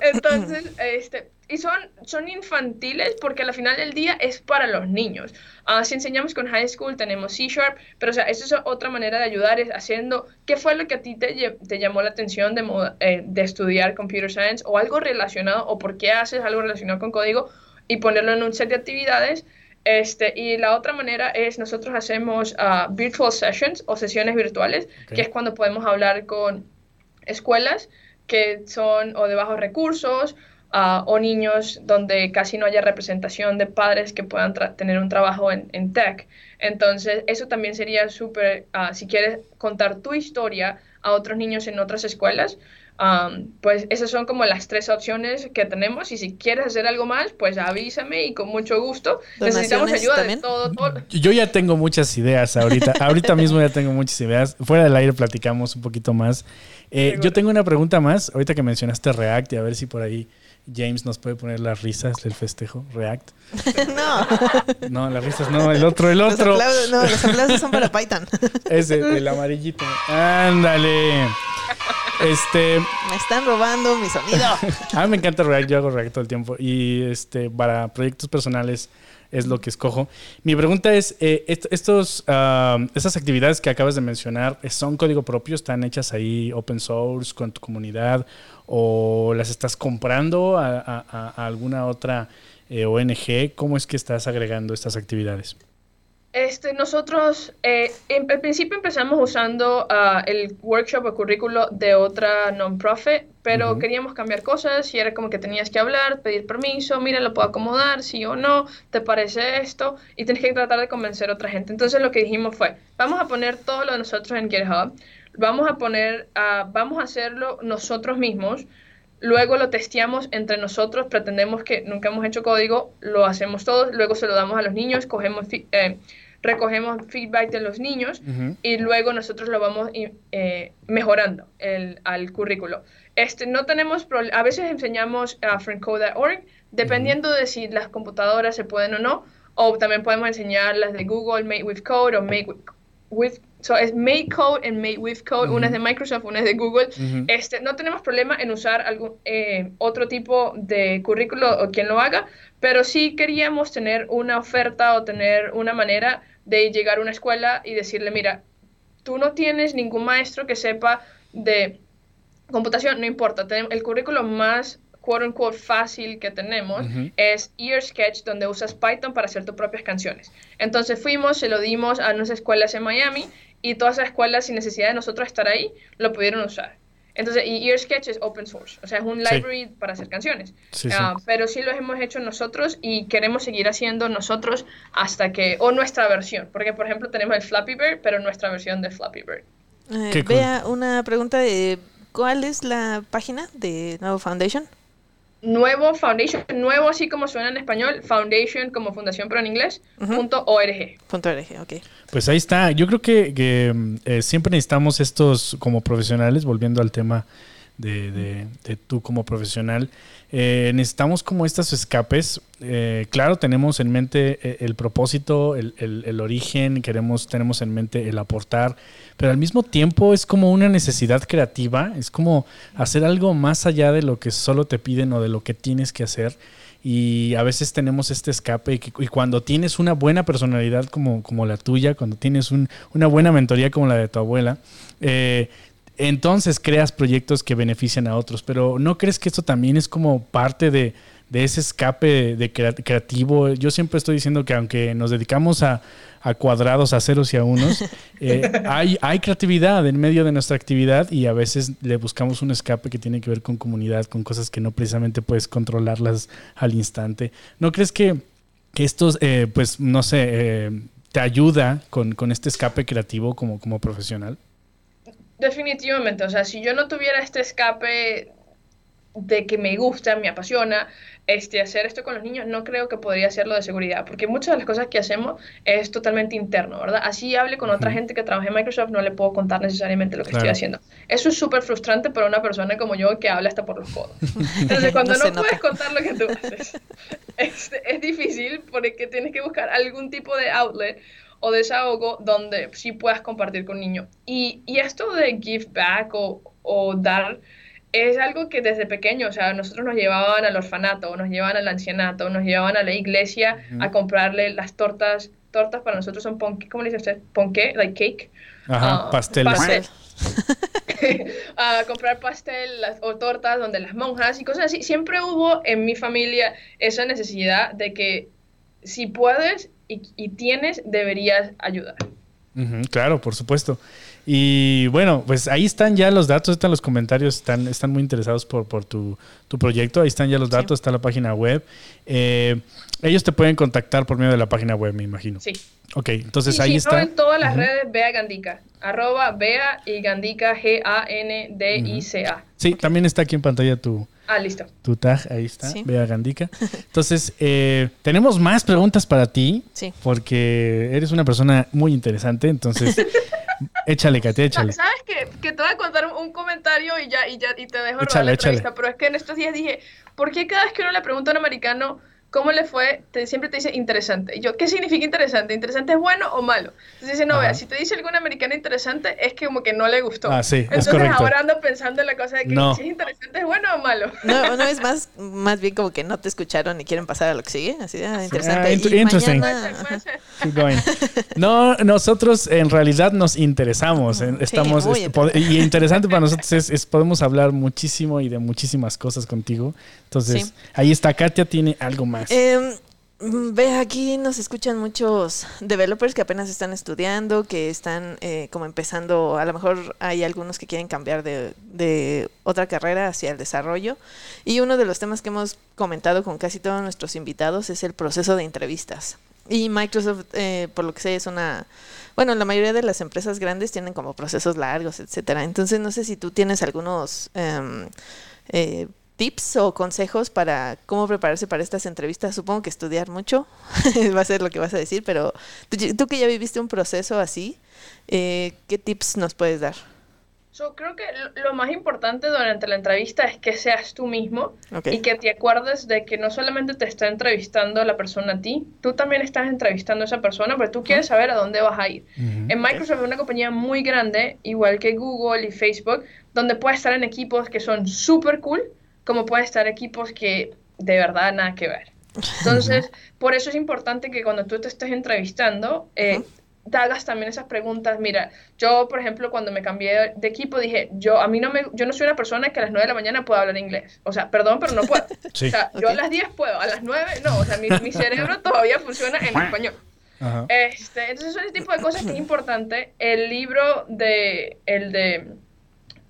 entonces este, y son, son infantiles porque al final del día es para los niños. Uh, si enseñamos con high school tenemos C Sharp, pero o sea, esa es otra manera de ayudar, es haciendo, ¿qué fue lo que a ti te, te llamó la atención de, eh, de estudiar computer science o algo relacionado o por qué haces algo relacionado con código y ponerlo en un set de actividades? Este, y la otra manera es nosotros hacemos uh, virtual sessions o sesiones virtuales, que es cuando podemos hablar con escuelas que son o de bajos recursos ah, o niños donde casi no haya representación de padres que puedan tener un trabajo en, en, tech. Entonces, eso también sería súper, ah, si quieres contar tu historia a otros niños en otras escuelas, pues esas son como las tres opciones que tenemos y si quieres hacer algo más, pues avísame y con mucho gusto. Necesitamos ayuda de todo, Yo ya tengo muchas ideas ahorita. ahorita mismo ya tengo muchas ideas. Fuera del aire platicamos un poquito más. Eh, yo tengo una pregunta más, ahorita que mencionaste React y a ver si por ahí James nos puede poner las risas del festejo, React. no. No, las risas no, el otro, el otro. no, los aplausos son para Python. Ese, el amarillito. Ándale. Este. Me están robando mi sonido. a mí me encanta React, yo hago React todo el tiempo. Y este, para proyectos personales es lo que escojo. Mi pregunta es: eh, estos, uh, estas actividades que acabas de mencionar, ¿son código propio? ¿Están hechas ahí open source con tu comunidad? ¿O las estás comprando a, alguna otra eh, ONG? ¿Cómo es que estás agregando estas actividades? Este, nosotros eh, en, al principio empezamos usando ah, el workshop o currículo de otra non-profit, pero queríamos cambiar cosas y era como que tenías que hablar, pedir permiso, mira, lo puedo acomodar, sí o no, te parece esto, y tienes que tratar de convencer a otra gente. Entonces lo que dijimos fue, vamos a poner todo lo de nosotros en GitHub, vamos a poner, uh, vamos a hacerlo nosotros mismos, luego lo testeamos entre nosotros, pretendemos que nunca hemos hecho código, lo hacemos todos, luego se lo damos a los niños, cogemos, eh, recogemos feedback de los niños y luego nosotros lo vamos eh, mejorando el, al currículo. Este, no tenemos a veces enseñamos a friendcode.org, dependiendo de si las computadoras se pueden o no, o también podemos enseñar las de Google, Made with Code o Made with So, es Made Code and Made with Code, una es de Microsoft, una es de Google. este, no tenemos problema en usar algún, eh, otro tipo de currículo o quien lo haga, pero sí queríamos tener una oferta o tener una manera de llegar a una escuela y decirle, mira, tú no tienes ningún maestro que sepa de computación, no importa, el currículo más quote unquote fácil que tenemos es Ear Sketch, donde usas Python para hacer tus propias canciones. Entonces fuimos, se lo dimos a unas escuelas en Miami y todas esas escuelas, sin necesidad de nosotros estar ahí, lo pudieron usar. Entonces, y Ear Sketch es open source, o sea, es un library para hacer canciones. Ah, pero sí lo hemos hecho nosotros y queremos seguir haciendo nosotros hasta que, o nuestra versión, porque por ejemplo tenemos el Flappy Bird, pero nuestra versión de Flappy Bird. Eh, vea una pregunta de, ¿cuál es la página de Nuevo Foundation? Nuevo foundation, nuevo así como suena en español, foundation como fundación pero en inglés, punto .org. Punto .org, ok. Pues ahí está. Yo creo que, eh, siempre necesitamos estos como profesionales, volviendo al tema de, de, tú como profesional, eh, necesitamos como estos escapes. Eh, claro, tenemos en mente el propósito, el, el, origen, queremos, tenemos en mente el aportar, pero al mismo tiempo es como una necesidad creativa, es como hacer algo más allá de lo que solo te piden o de lo que tienes que hacer. Y a veces tenemos este escape y, cuando tienes una buena personalidad como, como la tuya, cuando tienes una buena mentoría como la de tu abuela, eh, entonces creas proyectos que benefician a otros. Pero ¿no crees que esto también es como parte de, de ese escape de creativo. Yo siempre estoy diciendo que aunque nos dedicamos a, cuadrados, a ceros y a unos, eh, hay, hay creatividad en medio de nuestra actividad y a veces le buscamos un escape que tiene que ver con comunidad, con cosas que no precisamente puedes controlarlas al instante. ¿No crees que, que esto, eh, pues, no sé, eh, te ayuda con, con este escape creativo como, como profesional? Definitivamente, o sea, si yo no tuviera este escape de que me gusta, me apasiona, este, hacer esto con los niños, no creo que podría hacerlo de seguridad, porque muchas de las cosas que hacemos es totalmente interno, ¿verdad? Así hable con otra gente que trabaja en Microsoft, no le puedo contar necesariamente lo que estoy haciendo. Eso es súper frustrante para una persona como yo que habla hasta por los codos. Entonces, cuando no, puedes contar lo que tú haces, es, es difícil porque tienes que buscar algún tipo de outlet o desahogo donde sí puedas compartir con niños. Y, y esto de give back o, o dar es algo que desde pequeño, o sea, nosotros nos llevaban al orfanato, nos llevaban al ancianato, nos llevaban a la iglesia a comprarle las tortas. Tortas para nosotros son ponqué, ¿cómo le dice usted? Ponqué, like cake. Ajá, uh, pastel. a comprar pastel o tortas donde las monjas y cosas así. Siempre hubo en mi familia esa necesidad de que si puedes y, tienes, deberías ayudar. claro, por supuesto. Y bueno, pues ahí están ya los datos, están los comentarios, están, están muy interesados por, por tu, tu proyecto. Ahí están ya los datos, está la página web. Eh, ellos te pueden contactar por medio de la página web, me imagino. Sí. Ok, entonces Y ahí si está. no, en todas las redes, Bea Gandica. Arroba Bea y Gandica, G-A-N-D-I-C-A. Sí, también está aquí en pantalla tu, Ah, listo. tu tag, ahí está, Sí. Bea Gandica. Entonces, eh, tenemos más preguntas para ti, Sí. porque eres una persona muy interesante, entonces, échale, Katia, échale. ¿Sabes qué? Que te voy a contar un- comentario y ya, y ya y te dejo robar Échale, la échale. entrevista. Pero es que en estos días dije, ¿por qué cada vez que uno le pregunta a un americano cómo le fue, te, siempre te dice interesante? Y yo, ¿qué significa interesante? ¿Interesante es bueno o malo? Entonces dice, no, Ajá. vea, si te dice algún americano interesante, es que como que no le gustó. Ah, sí, es Entonces correcto. ahora ando pensando en la cosa de que No. si es interesante es bueno o malo. No, no es más, más bien como que no te escucharon y quieren pasar a lo que sigue. Así de ah, interesante. Ah, y int- interesting. Puede mañana, ser, puede ser. No, nosotros en realidad nos interesamos. Sí, estamos es- pod- y interesante para nosotros es, es podemos hablar muchísimo y de muchísimas cosas contigo. Entonces, Sí. ahí está Katia tiene algo más. Mm, ve, aquí nos escuchan muchos developers que apenas están estudiando, que están eh, como empezando, a lo mejor hay algunos que quieren cambiar de, de otra carrera hacia el desarrollo. Y uno de los temas que hemos comentado con casi todos nuestros invitados es el proceso de entrevistas. Y Microsoft, eh, por lo que sé, es una... Bueno, la mayoría de las empresas grandes tienen como procesos largos, etcétera. Entonces, no sé si tú tienes algunos em, eh, tips o consejos para cómo prepararse para estas entrevistas. Supongo que estudiar mucho va a ser lo que vas a decir, pero tú, tú que ya viviste un proceso así, eh, ¿qué tips nos puedes dar? So, creo que lo- más importante durante la entrevista es que seas tú mismo Ok. y que te acuerdes de que no solamente te está entrevistando la persona a ti, tú también estás entrevistando a esa persona, pero tú quieres saber a dónde vas a ir. En Microsoft es una compañía muy grande, igual que Google y Facebook, donde puedes estar en equipos que son súper cool, como puedes estar equipos que de verdad nada que ver. Entonces, por eso es importante que cuando tú te estés entrevistando, eh, te hagas también esas preguntas. Mira, yo, por ejemplo, cuando me cambié de equipo, dije, yo a mí no me, yo no soy una persona que a las 9 de la mañana pueda hablar inglés. O sea, perdón, pero no puedo. Sí. O sea, yo a las 10 puedo, a las 9 no. O sea, mi, mi cerebro todavía funciona en español. Ajá. Este, entonces son ese tipo de cosas que es importante. El libro de, el de,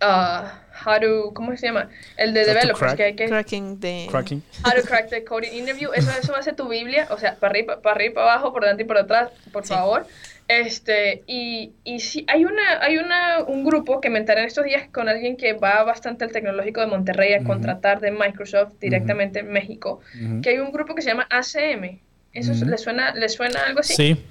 ah, how to, ¿cómo se llama? El de developers, crack. que hay que, Cracking de... Cracking. how to crack the coding interview, eso, eso va a ser tu Biblia, o sea, para arriba, para arriba, para abajo, por delante y por atrás, por Sí. favor. Este, y, y sí, hay una, hay una, un grupo que me enteré en estos días con alguien que va bastante al tecnológico de Monterrey a Ujú. contratar de Microsoft directamente en México, Ujú. que hay un grupo que se llama ACM. ¿Eso le suena, le suena algo así? Sí.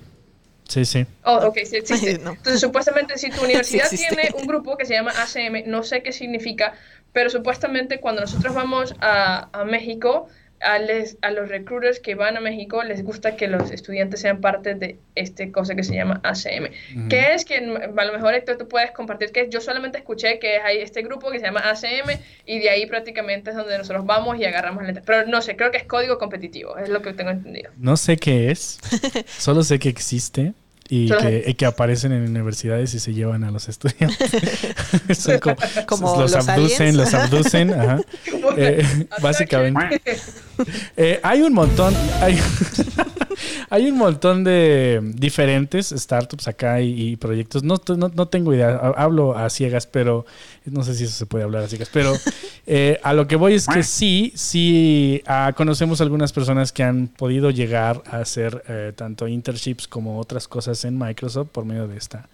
Sí, sí. Oh, ok, sí existe. No. Entonces, supuestamente, si tu universidad tiene un grupo que se llama ACM, no sé qué significa, pero supuestamente cuando nosotros vamos a, a México, a, les- a los recruiters que van a México les gusta que los estudiantes sean parte de este cosa que se llama ACM. ¿Qué es? Que a lo mejor Héctor tú puedes compartir que yo solamente escuché que hay este grupo que se llama ACM y de ahí prácticamente es donde nosotros vamos y agarramos la Pero no sé, creo que es código competitivo, es lo que tengo entendido. No sé qué es. Solo sé que existe. Y que, que aparecen en universidades y se llevan a los estudiantes. Son como, Como los, los abducen, aliens. los abducen, ajá. Eh, básicamente. Eh, hay un montón, hay, hay un montón de diferentes startups acá y, y proyectos. No, no, no tengo idea, ha- hablo a ciegas, pero no sé si eso se puede hablar a ciegas. Pero eh, a lo que voy es que sí, sí ah, conocemos algunas personas que han podido llegar a hacer eh, tanto internships como otras cosas en Microsoft por medio de esta,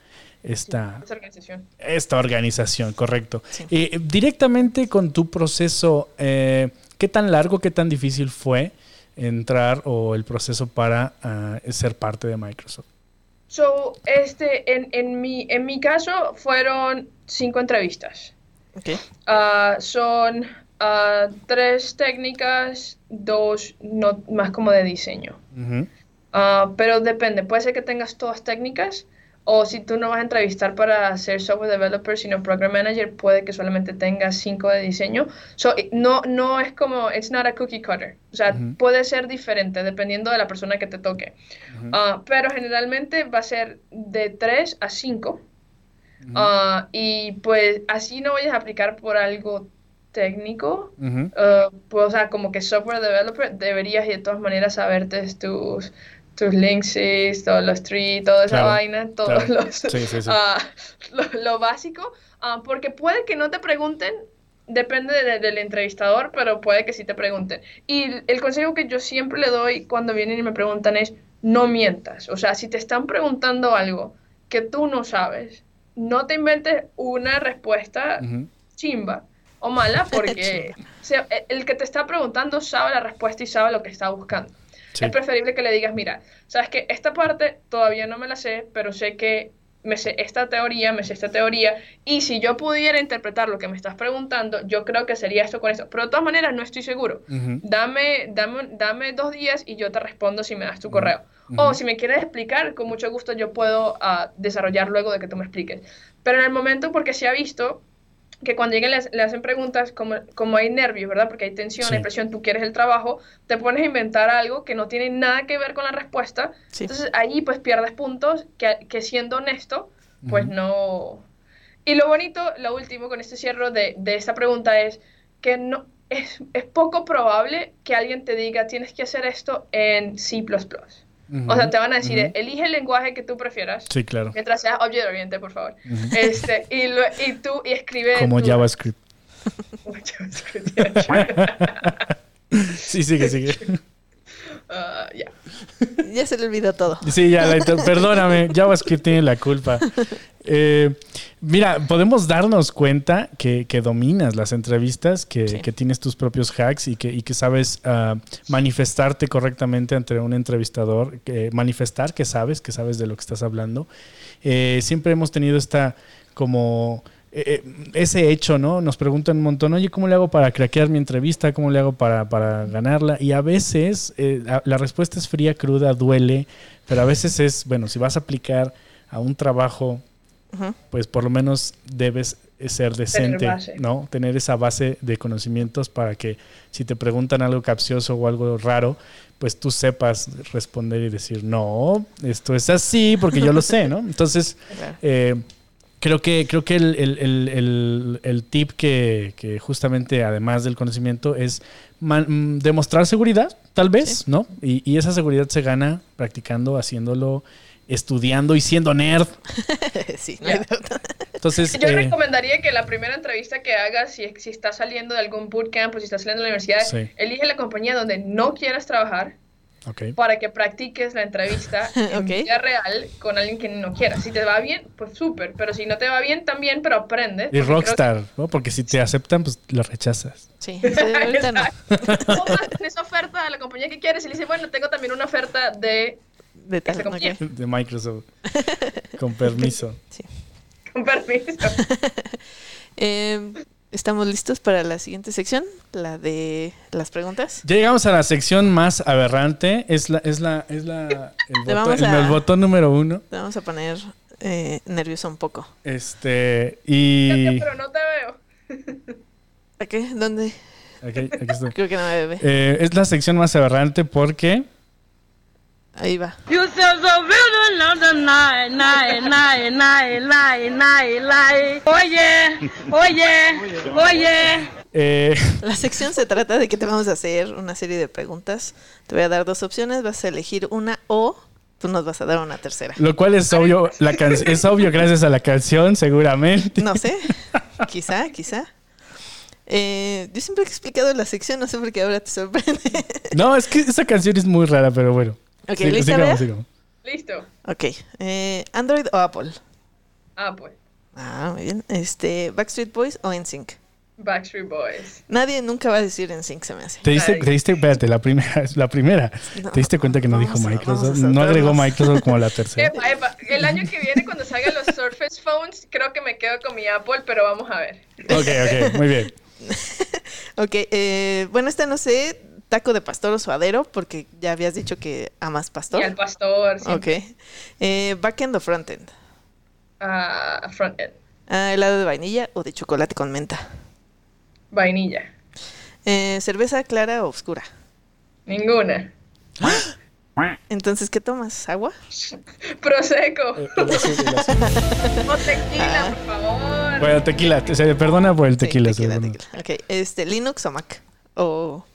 esta, organización. esta organización, correcto. Sí. Eh, directamente con tu proceso, ¿qué tan largo, qué tan difícil fue entrar o el proceso para ah, ser parte de Microsoft? So, este, en, en, mi, en mi caso fueron cinco entrevistas. Ok. Ah, son ah, tres técnicas, dos no, más como de diseño. Ah, pero depende, puede ser que tengas todas técnicas o si tú no vas a entrevistar para ser software developer sino program manager, puede que solamente tengas cinco de diseño. So, no, no es como, it's not a cookie cutter. O sea, Ujú. puede ser diferente dependiendo de la persona que te toque. Ujú. Ah, pero generalmente va a ser de 3 a 5. Ujú. Ah, y pues así no vayas a aplicar por algo técnico. Ujú. ah, pues, o sea, como que software developer, deberías de todas maneras saberte tus, tus links, todos los trees, toda esa vaina, todos los, ah, lo, básico, ah, porque puede que no te pregunten, depende del entrevistador, pero puede que sí te pregunten. Y el consejo que yo siempre le doy cuando vienen y me preguntan es, no mientas. O sea, si te están preguntando algo que tú no sabes, no te inventes una respuesta chimba o mala, porque el que te está preguntando sabe la respuesta y sabe lo que está buscando. Es preferible que le digas, mira, sabes que esta parte todavía no me la sé, pero sé que me sé esta teoría, me sé esta teoría, y si yo pudiera interpretar lo que me estás preguntando, yo creo que sería esto con esto. Pero de todas maneras, no estoy seguro. dame, dame, dame dos días y yo te respondo si me das tu correo. O si me quieres explicar, con mucho gusto yo puedo uh, desarrollar luego de que tú me expliques. Pero en el momento, porque se ha visto que cuando llegan le, hacen preguntas, como, como hay nervios, ¿verdad? Porque hay tensión, hay presión, tú quieres el trabajo, te pones a inventar algo que no tiene nada que ver con la respuesta. Entonces ahí pues pierdes puntos que, que siendo honesto, pues no... Y lo bonito, lo último con este cierre de, de esta pregunta es que no, es, es poco probable que alguien te diga tienes que hacer esto en C++ o sea, te van a decir, elige el lenguaje que tú prefieras. Sí, claro. Mientras sea objeto oriente, por favor. este, y, y tú y escribe. Como JavaScript. sí, sigue, sigue. Uh, ya. Ya se le olvidó todo. Sí, ya, perdóname, JavaScript tiene la culpa. Eh, mira, podemos darnos cuenta que, dominas las entrevistas, que, tienes tus propios hacks y que, que sabes ah, manifestarte correctamente ante un entrevistador, manifestar que sabes, que sabes de lo que estás hablando. Eh, siempre hemos tenido esta como eh, ese hecho, ¿no? Nos preguntan un montón, oye, ¿cómo le hago para craquear mi entrevista? ¿Cómo le hago para, ganarla? Y a veces la respuesta es fría, cruda, duele, pero a veces es, bueno, si vas a aplicar a un trabajo pues por lo menos debes ser decente, ¿no? Tener esa base de conocimientos para que si te preguntan algo capcioso o algo raro, pues tú sepas responder y decir, no, esto es así porque yo lo sé, ¿no? Entonces, eh, creo que, creo que el, tip que, justamente además del conocimiento es demostrar seguridad, tal vez, ¿no? Y, y esa seguridad se gana practicando, haciéndolo estudiando y siendo nerd. sí, Entonces, yo eh, recomendaría que la primera entrevista que hagas, si, si estás saliendo de algún bootcamp o si estás saliendo de la universidad, elige la compañía donde no quieras trabajar. Para que practiques la entrevista en vida real con alguien que no quiera. Si te va bien, pues súper. Pero si no te va bien, también, pero aprende. Y rockstar, ¿no? Porque si te aceptan, pues lo rechazas. Sí, ahorita no. esa oferta a la compañía que quieres y le dices, bueno, tengo también una oferta de de, Microsoft. Con permiso. Sí. Con permiso. Em, ¿Estamos listos para la siguiente sección? La de las preguntas. Ya llegamos a la sección más aberrante. Es la, es la, es la el, botón, número uno. Te vamos a poner eh, nervioso un poco. Este, y. Pero no te veo. ¿A qué? ¿Dónde? Aquí, aquí estoy. Creo que no me ve. Eh, es la sección más aberrante porque Ahí va. Oye, oye, oye. Eh. La sección se trata de que te vamos a hacer una serie de preguntas. Te voy a dar dos opciones, vas a elegir una o tú nos vas a dar una tercera. Lo cual es obvio, la es obvio gracias a la canción, seguramente. No sé, quizá, quizá. Eh, yo siempre he explicado la sección, no sé por qué ahora te sorprende. No, es que esa canción es muy rara, pero bueno. Ok, ¿lista? Listo. Ok. Eh, ¿Android o Apple? Apple. Ah, muy bien. Este, ¿Backstreet Boys o NSYNC? Backstreet Boys. Nadie nunca va a decir NSYNC, se me hace. ¿Te diste, te diste espérate, la primera, la primera. ¿Te diste cuenta que no dijo Microsoft? No agregó Microsoft como la tercera. Epa, epa. El año que viene, cuando salgan los Surface Phones, creo que me quedo con mi Apple, pero vamos a ver. Ok, ok, muy bien. ok, eh, bueno, esta no sé taco de pastor o suadero, porque ya habías dicho que amas pastor. Y al pastor, sí. Ok. Eh, ¿Backend o frontend? Uh, frontend. Uh, ¿Helado de vainilla o de chocolate con menta? Vainilla. Eh, ¿Cerveza clara o oscura? Ninguna. Entonces, ¿qué tomas? ¿Agua? Prosecco. Eh, o tequila, por favor. Bueno, tequila. Se perdona por el tequila. tequila, tequila. Ok, este, ¿Linux o Mac? O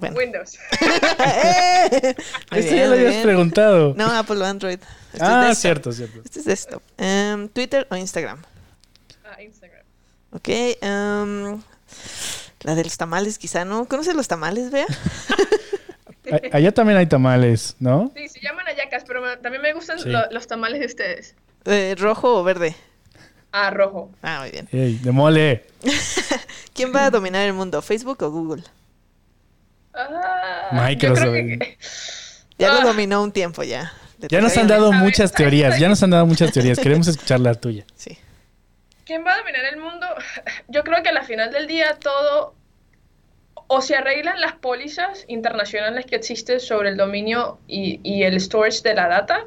Windows. ¡Eh! Esto bien, ya lo habías preguntado. No, Apple o Android. Este es ah, desktop. cierto, cierto. Este es desktop. Em, Twitter o Instagram. Ah, Instagram. Ok. em, la de los tamales, quizá, ¿no? ¿Conoces los tamales, Bea? Allá también hay tamales, ¿no? Sí, se llaman ayacas, pero me- también me gustan Sí. lo- los tamales de ustedes. Eh, ¿Rojo o verde? Ah, rojo. Ah, muy bien. Ey, de mole. ¿Quién va a dominar el mundo, Facebook o Google? Ah, Microsoft. Que- Ya Ah. lo dominó un tiempo ya. Ya nos han dado muchas teorías, ya nos han dado muchas teorías. Queremos escuchar la tuya. Sí. ¿Quién va a dominar el mundo? Yo creo que a la final del día todo o se arreglan las pólizas internacionales que existen sobre el dominio y, y el storage de la data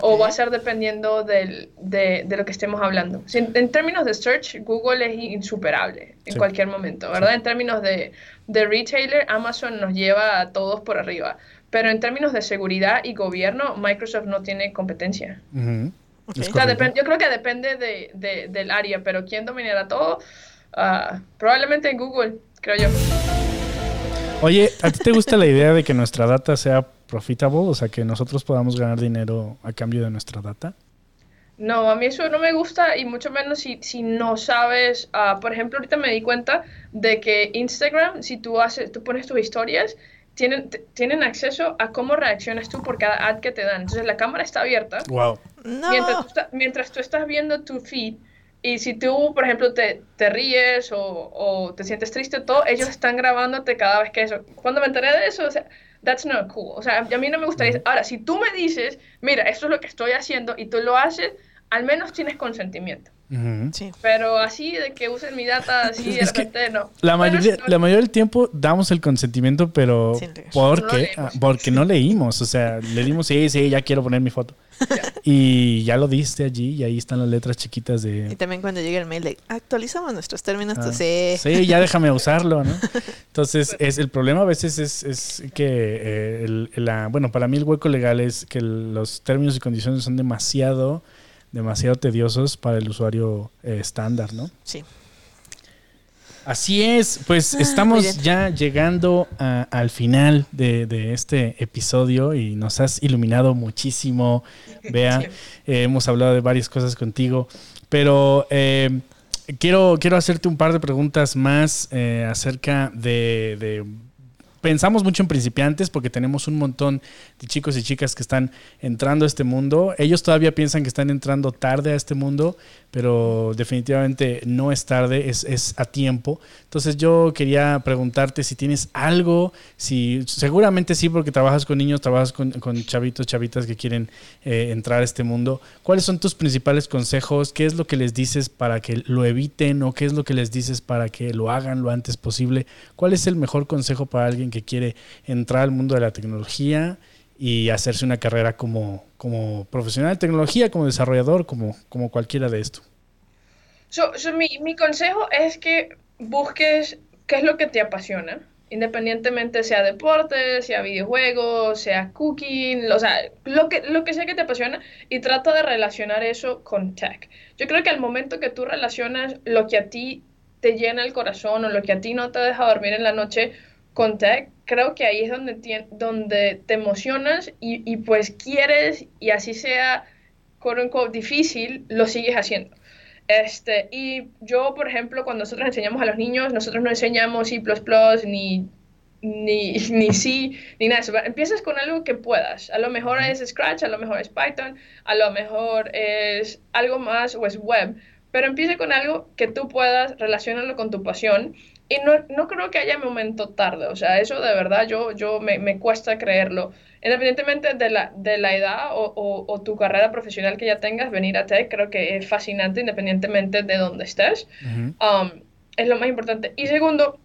o va a ser dependiendo del- de, de lo que estemos hablando. Si en, en términos de search, Google es insuperable en Sí. cualquier momento, ¿verdad? En términos de, de retailer, Amazon nos lleva a todos por arriba. Pero en términos de seguridad y gobierno, Microsoft no tiene competencia. O sea, yo creo que depende de, de- del área, pero ¿quién dominará todo? Ah, probablemente Google, creo yo. Oye, ¿a ti te gusta la idea de que nuestra data sea profitable? O sea, que nosotros podamos ganar dinero a cambio de nuestra data. No, a mí eso no me gusta y mucho menos si, si no sabes, ah, por ejemplo, ahorita me di cuenta de que Instagram, si tú haces, tú pones tus historias, tienen, tienen acceso a cómo reaccionas tú por cada ad que te dan. Entonces la cámara está abierta Wow. No. mientras, tú esta- mientras tú estás viendo tu feed y si tú, por ejemplo, te, te ríes o, o te sientes triste, todo, ellos están grabándote cada vez que eso. Cuando me enteré de eso, o sea, that's not cool. O sea, a mí no me gustaría. Ahora, si tú me dices, mira, esto es lo que estoy haciendo y tú lo haces, al menos tienes consentimiento. Sí. Pero así de que usen mi data así de Es que repente, no. La mayoría, no- la mayoría del tiempo damos el consentimiento, pero. No porque, leemos. ah, porque no leímos. O sea, le dimos, sí, sí, ya quiero poner mi foto. Y ya lo diste allí y ahí están las letras chiquitas Y de... también cuando llega el mail de actualizamos nuestros términos, ah, sí. sí, ya déjame usarlo, ¿no? Entonces, es el problema a veces es, es que, eh, el- la, bueno, para mí el hueco legal es que el- los términos y condiciones son demasiado, demasiado tediosos para el usuario eh, estándar, ¿no? Sí. Así es, pues Ah, estamos ya llegando a- al final de, de este episodio y nos has iluminado muchísimo, Bea. Eh, hemos hablado de varias cosas contigo, pero eh, quiero, quiero hacerte un par de preguntas más eh, acerca de, de- Pensamos mucho en principiantes porque tenemos un montón de chicos y chicas que están entrando a este mundo. Ellos todavía piensan que están entrando tarde a este mundo, pero definitivamente no es tarde, es, es a tiempo. Entonces yo quería preguntarte si tienes algo, si seguramente sí porque trabajas con niños, trabajas con, con chavitos, chavitas que quieren eh, entrar a este mundo. ¿Cuáles son tus principales consejos? ¿Qué es lo que les dices para que lo eviten o qué es lo que les dices para que lo hagan lo antes posible? ¿Cuál es el mejor consejo para alguien que quiere entrar al mundo de la tecnología y hacerse una carrera como, como profesional de tecnología, como desarrollador, como, como cualquiera de esto? So- so mi, mi consejo es que busques qué es lo que te apasiona, independientemente sea deporte, sea videojuegos, sea cooking, o sea, lo que, lo que sea que te apasiona y trata de relacionar eso con tech. Yo creo que al momento que tú relacionas lo que a ti te llena el corazón o lo que a ti no te deja dormir en la noche con tech, creo que ahí es donde, tien- donde te emocionas y, y pues quieres y así sea, quote unquote, difícil, lo sigues haciendo. Este, y yo, por ejemplo, cuando nosotros enseñamos a los niños, nosotros no enseñamos C++, ni, ni, ni C, ni nada de eso. Empiezas con algo que puedas. A lo mejor es Scratch, a lo mejor es Python, a lo mejor es algo más o es web. Pero empieza con algo que tú puedas relacionarlo con tu pasión. Y no, no creo que haya momento tarde. O sea, eso de verdad yo, yo me, me cuesta creerlo. Independientemente de la, de la edad o, o, o tu carrera profesional que ya tengas, venir a Tech creo que es fascinante independientemente de dónde estés. Ujú. Um, es lo más importante. Y segundo,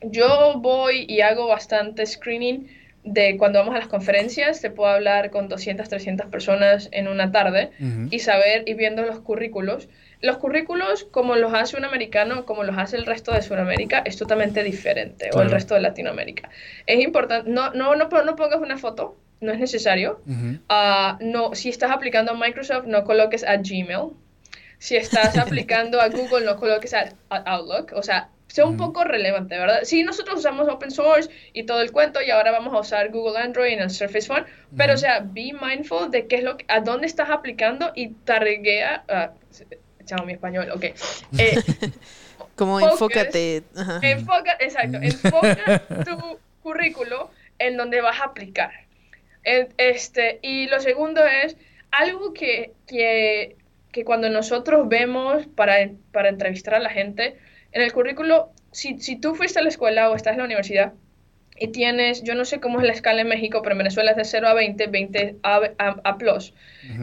yo voy y hago bastante screening de cuando vamos a las conferencias, te puedo hablar con 200, 300 personas en una tarde Ujú. y saber y viendo los currículos. Los currículos, como los hace un americano, como los hace el resto de Sudamérica, es totalmente diferente, o Claro. el resto de Latinoamérica. Es importante, no, no, no, no pongas una foto, no es necesario. Ujú. Ah, no, si estás aplicando a Microsoft, no coloques a Gmail. Si estás aplicando a Google, no coloques a, a Outlook. O sea, sea un poco relevante, ¿verdad? Sí, nosotros usamos open source y todo el cuento y ahora vamos a usar Google Android en el Surface Phone, pero o sea, be mindful de qué es lo que, a dónde estás aplicando y targuea, uh, chao mi español, ok. Eh, Como enfócate. Enfoca, exacto, enfoca tu currículo en donde vas a aplicar. Este, y lo segundo es algo que, que, que cuando nosotros vemos para, para, entrevistar a la gente, en el currículo, si, si tú fuiste a la escuela o estás en la universidad, y tienes, yo no sé cómo es la escala en México, pero en Venezuela es de 0 a 20, 20 a, a, a plus.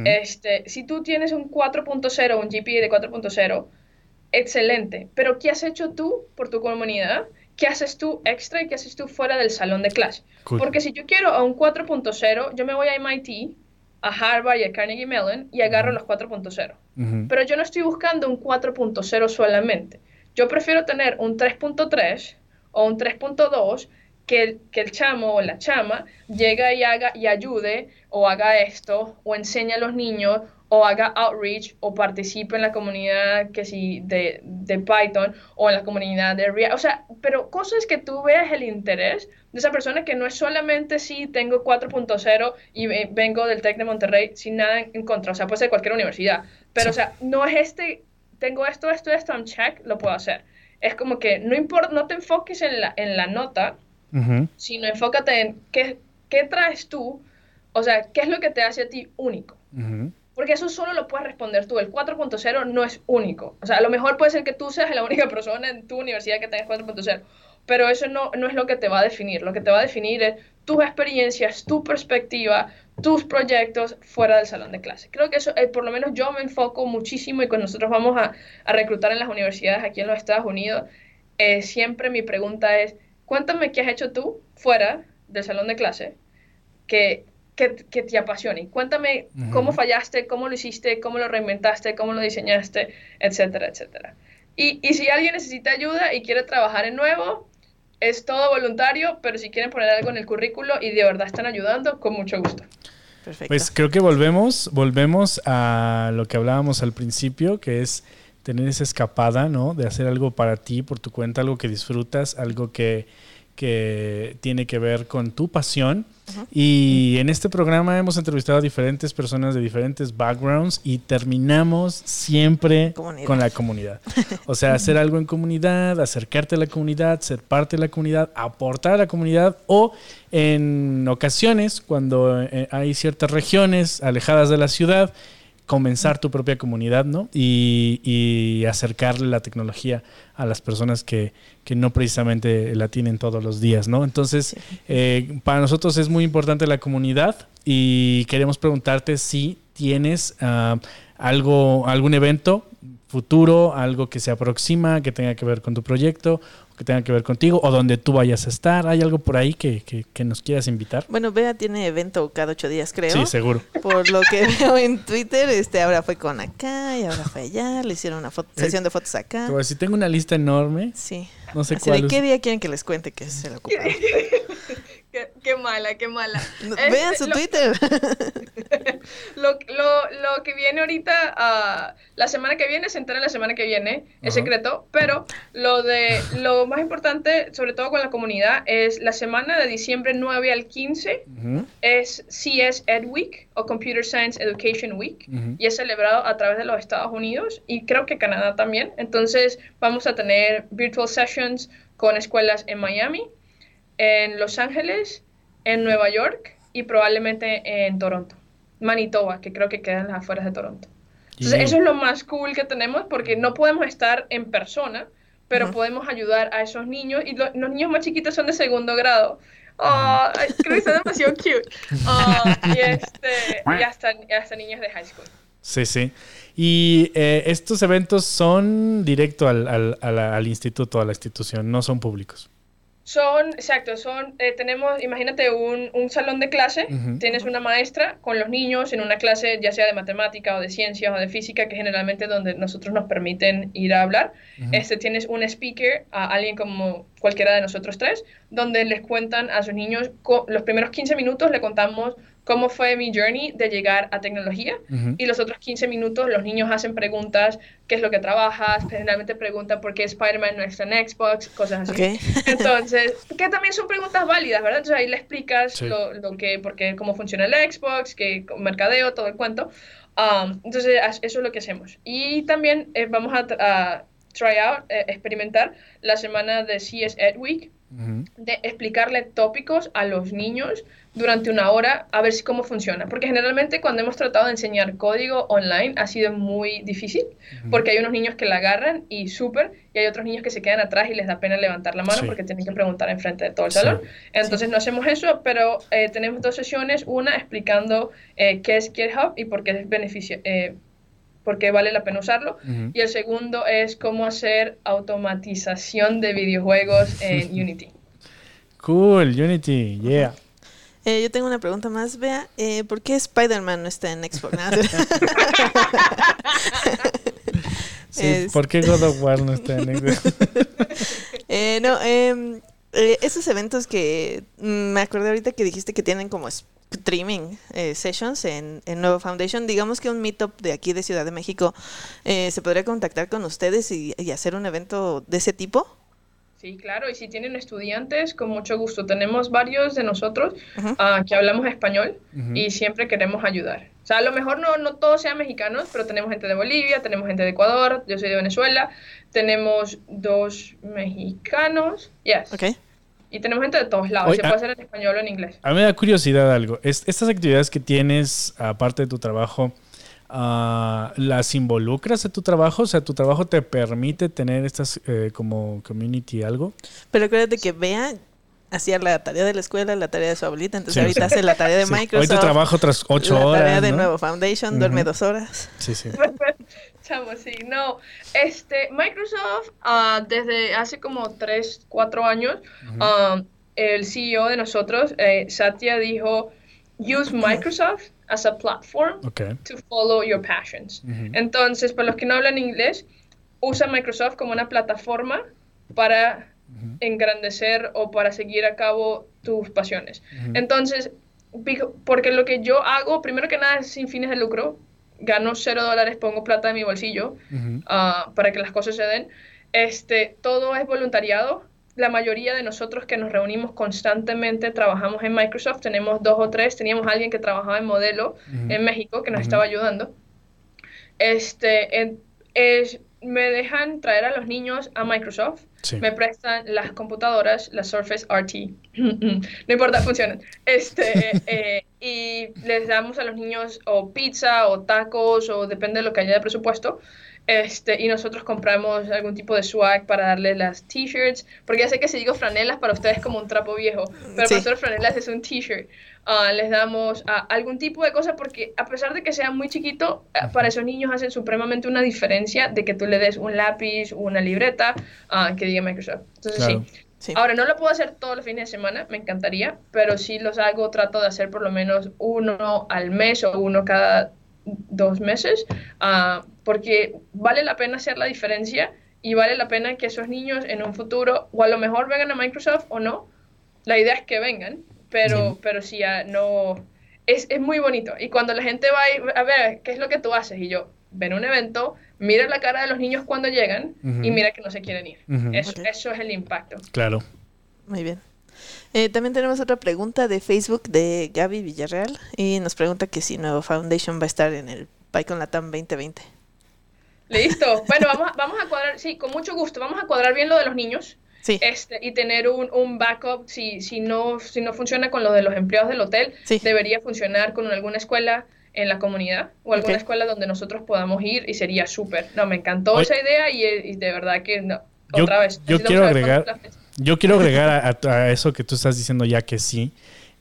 este, si tú tienes un 4.0, un GPA de 4.0, excelente, pero ¿qué has hecho tú por tu comunidad? ¿Qué haces tú extra y qué haces tú fuera del salón de clase? Porque si yo quiero a un 4.0, yo me voy a MIT, a Harvard y a Carnegie Mellon y agarro los 4.0. Pero yo no estoy buscando un 4.0 solamente. Yo prefiero tener un 3.3 o un 3.2 que el, que el chamo o la chama llegue y haga y ayude o haga esto o enseñe a los niños o haga outreach o participe en la comunidad que si de, de, Python o en la comunidad de React. O sea, pero cosas que tú veas el interés de esa persona que no es solamente si tengo 4.0 y vengo del TEC de Monterrey sin nada en contra. O sea, puede ser cualquier universidad. Pero, o sea, no es este, tengo esto, esto, esto, un check, lo puedo hacer. Es como que no importa, no te enfoques en la, en la nota, sino enfócate en qué, qué traes tú, o sea, qué es lo que te hace a ti único. Porque eso solo lo puedes responder tú. El 4.0 no es único. O sea, a lo mejor puede ser que tú seas la única persona en tu universidad que tenga 4.0, pero eso no, no es lo que te va a definir. Lo que te va a definir es tus experiencias, tu perspectiva, tus proyectos fuera del salón de clase. Creo que eso, eh, por lo menos yo me enfoco muchísimo y cuando nosotros vamos a, a reclutar en las universidades aquí en los Estados Unidos, eh, siempre mi pregunta es, cuéntame qué has hecho tú fuera del salón de clase que que, te apasione. Cuéntame cómo fallaste, cómo lo hiciste, cómo lo reinventaste, cómo lo diseñaste, etcétera, etcétera. Y, y si alguien necesita ayuda y quiere trabajar en nuevo, es todo voluntario, pero si quieren poner algo en el currículo y de verdad están ayudando, con mucho gusto. Perfecto. Pues creo que volvemos, volvemos a lo que hablábamos al principio, que es tener esa escapada, ¿no? De hacer algo para ti, por tu cuenta, algo que disfrutas, algo que, que tiene que ver con tu pasión. Y en este programa hemos entrevistado a diferentes personas de diferentes backgrounds y terminamos siempre con la comunidad. O sea, hacer algo en comunidad, acercarte a la comunidad, ser parte de la comunidad, aportar a la comunidad o en ocasiones cuando eh, hay ciertas regiones alejadas de la ciudad, comenzar tu propia comunidad, ¿no? Y, acercarle la tecnología a las personas que, no precisamente la tienen todos los días, ¿no? Entonces, eh, para nosotros es muy importante la comunidad y queremos preguntarte si tienes ah, algo, algún evento futuro, algo que se aproxima, que tenga que ver con tu proyecto, que tenga que ver contigo, o donde tú vayas a estar. ¿Hay algo por ahí que, que, nos quieras invitar? Bueno, Bea tiene evento cada ocho días, creo. Sí, seguro. Por lo que veo en Twitter, este ahora fue con acá y ahora fue allá, le hicieron una eh, sesión de fotos acá. si tengo una lista enorme. Sí. No sé cuál. ¿Qué día quieren que les cuente que se lo ocupado? Qué, mala, qué mala. Vean su este, Twitter. Lo, lo, lo, que viene ahorita, uh, la semana que viene, se entera la semana que viene, es secreto, pero lo de lo más importante, sobre todo con la comunidad, es la semana de diciembre 9 al 15, es CS Ed Week o Computer Science Education Week, y es celebrado a través de los Estados Unidos y creo que Canadá también. Entonces vamos a tener virtual sessions con escuelas en Miami, en Los Ángeles, en Nueva York y probablemente en Toronto. Manitoba, que creo que queda en las afueras de Toronto. Entonces, eso es lo más cool que tenemos porque no podemos estar en persona, pero podemos ayudar a esos niños y los niños más chiquitos son de segundo grado. Oh, creo que está demasiado cute. Oh, y, este, y hasta, hasta niños de high school. Sí, sí. Y eh, estos eventos son directo al, al, al, instituto, a la institución, no son públicos. Son, exacto, son, eh, tenemos, imagínate un, un, salón de clase, tienes una maestra con los niños en una clase ya sea de matemática o de ciencias o de física, que generalmente donde nosotros nos permiten ir a hablar. este, tienes un speaker, a alguien como cualquiera de nosotros tres, donde les cuentan a sus niños, los primeros 15 minutos le contamos cómo fue mi journey de llegar a tecnología y los otros 15 minutos los niños hacen preguntas, qué es lo que trabajas, generalmente preguntan por qué Spider-Man no está en Xbox, cosas así. Entonces, que también son preguntas válidas, ¿verdad? Entonces ahí le explicas lo, lo, que, porque, cómo funciona el Xbox, que mercadeo, todo el cuento. Um, entonces, eso es lo que hacemos. Y también eh, vamos a, a, try out, eh, experimentar la semana de CS Ed Week, de explicarle tópicos a los niños durante una hora a ver si cómo funciona. Porque generalmente cuando hemos tratado de enseñar código online ha sido muy difícil, porque hay unos niños que la agarran y súper, y hay otros niños que se quedan atrás y les da pena levantar la mano porque tienen que preguntar enfrente de todo el salón. Entonces no hacemos eso, pero eh, tenemos dos sesiones, una explicando eh, qué es GitHub y por qué es beneficio. Porque vale la pena usarlo. Y el segundo es cómo hacer automatización de videojuegos en Unity. Cool, Unity, yeah. Eh, yo tengo una pregunta más, Vea. Eh, ¿Por qué Spider-Man no está en Xbox? sí, ¿Por qué God of War no está en Xbox? eh, no, em, eh, esos eventos que mm, me acordé ahorita que dijiste que tienen como streaming eh, sessions en, en Nuevo Foundation, digamos que un meetup de aquí de Ciudad de México, eh, ¿se podría contactar con ustedes y, y hacer un evento de ese tipo? Sí, claro, y si tienen estudiantes, con mucho gusto. Tenemos varios de nosotros uh, que hablamos español uh -huh. y siempre queremos ayudar. O sea, a lo mejor no, no todos sean mexicanos, pero tenemos gente de Bolivia, tenemos gente de Ecuador, yo soy de Venezuela, tenemos dos mexicanos, yes. Okay. Y tenemos gente de todos lados, se puede hacer en español o en inglés. A mí me da curiosidad algo. Es, estas actividades que tienes, aparte de tu trabajo, Uh, ¿las involucras a tu trabajo? O sea, ¿tu trabajo te permite tener estas eh, como community algo? Pero acuérdate que Bea hacía la tarea de la escuela, la tarea de su abuelita, entonces sí, ahorita sí. hace la tarea de sí. Microsoft. Ahorita trabajo otras ocho la horas. La tarea de ¿no? Nuevo Foundation, uh -huh. duerme dos horas. Sí, sí. Chamo, sí, no. Este, Microsoft, uh, desde hace como tres, cuatro años, uh -huh. el CEO de nosotros, eh, Satya, dijo, use Microsoft as a platform okay. to follow your passions. Uh -huh. Entonces, para los que no hablan inglés, usa Microsoft como una plataforma para uh -huh. engrandecer o para seguir a cabo tus pasiones. Uh -huh. Entonces, porque lo que yo hago, primero que nada, es sin fines de lucro. Gano cero dólares, pongo plata en mi bolsillo uh, para que las cosas se den. Este, todo es voluntariado la mayoría de nosotros que nos reunimos constantemente trabajamos en Microsoft, tenemos dos o tres, teníamos alguien que trabajaba en modelo en México que nos estaba ayudando. Este, en, es, me dejan traer a los niños a Microsoft, sí. me prestan las computadoras, las Surface RT, no importa, funcionan. Este, eh, y les damos a los niños o pizza o tacos o depende de lo que haya de presupuesto. Este, y nosotros compramos algún tipo de swag para darle las t-shirts, porque ya sé que si digo franelas para ustedes es como un trapo viejo, pero sí. para nosotros franelas es un t-shirt. Uh, les damos uh, algún tipo de cosa porque a pesar de que sea muy chiquito, uh, para esos niños hacen supremamente una diferencia de que tú le des un lápiz, una libreta que diga Microsoft. Entonces claro. sí. Sí. Ahora, no lo puedo hacer todos los fines de semana, me encantaría, pero sí los hago, trato de hacer por lo menos uno al mes o uno cada dos meses, uh, porque vale la pena hacer la diferencia y vale la pena que esos niños en un futuro, o a lo mejor vengan a Microsoft o no, la idea es que vengan, pero, sí. pero sí, no, es, es, muy bonito. Y cuando la gente va y, a ver, ¿qué es lo que tú haces? Y yo, ven a un evento, mira la cara de los niños cuando llegan uh -huh. y mira que no se quieren ir. Uh -huh. eso, okay. eso es el impacto. Claro. Muy bien. Eh, también tenemos otra pregunta de Facebook de Gaby Villarreal y nos pregunta que si Nuevo Foundation va a estar en el PyCon Latam 2020. Listo. Bueno, vamos a, vamos a cuadrar, sí, con mucho gusto. Vamos a cuadrar bien lo de los niños. Sí. Este, y tener un, un backup si, si, no, si no funciona con lo de los empleados del hotel, sí. debería funcionar con alguna escuela en la comunidad o alguna okay. escuela donde nosotros podamos ir y sería súper. No, me encantó Oye. esa idea y, y, de verdad que no, yo, otra vez. Yo quiero agregar, yo quiero agregar a, a, a, eso que tú estás diciendo ya que sí.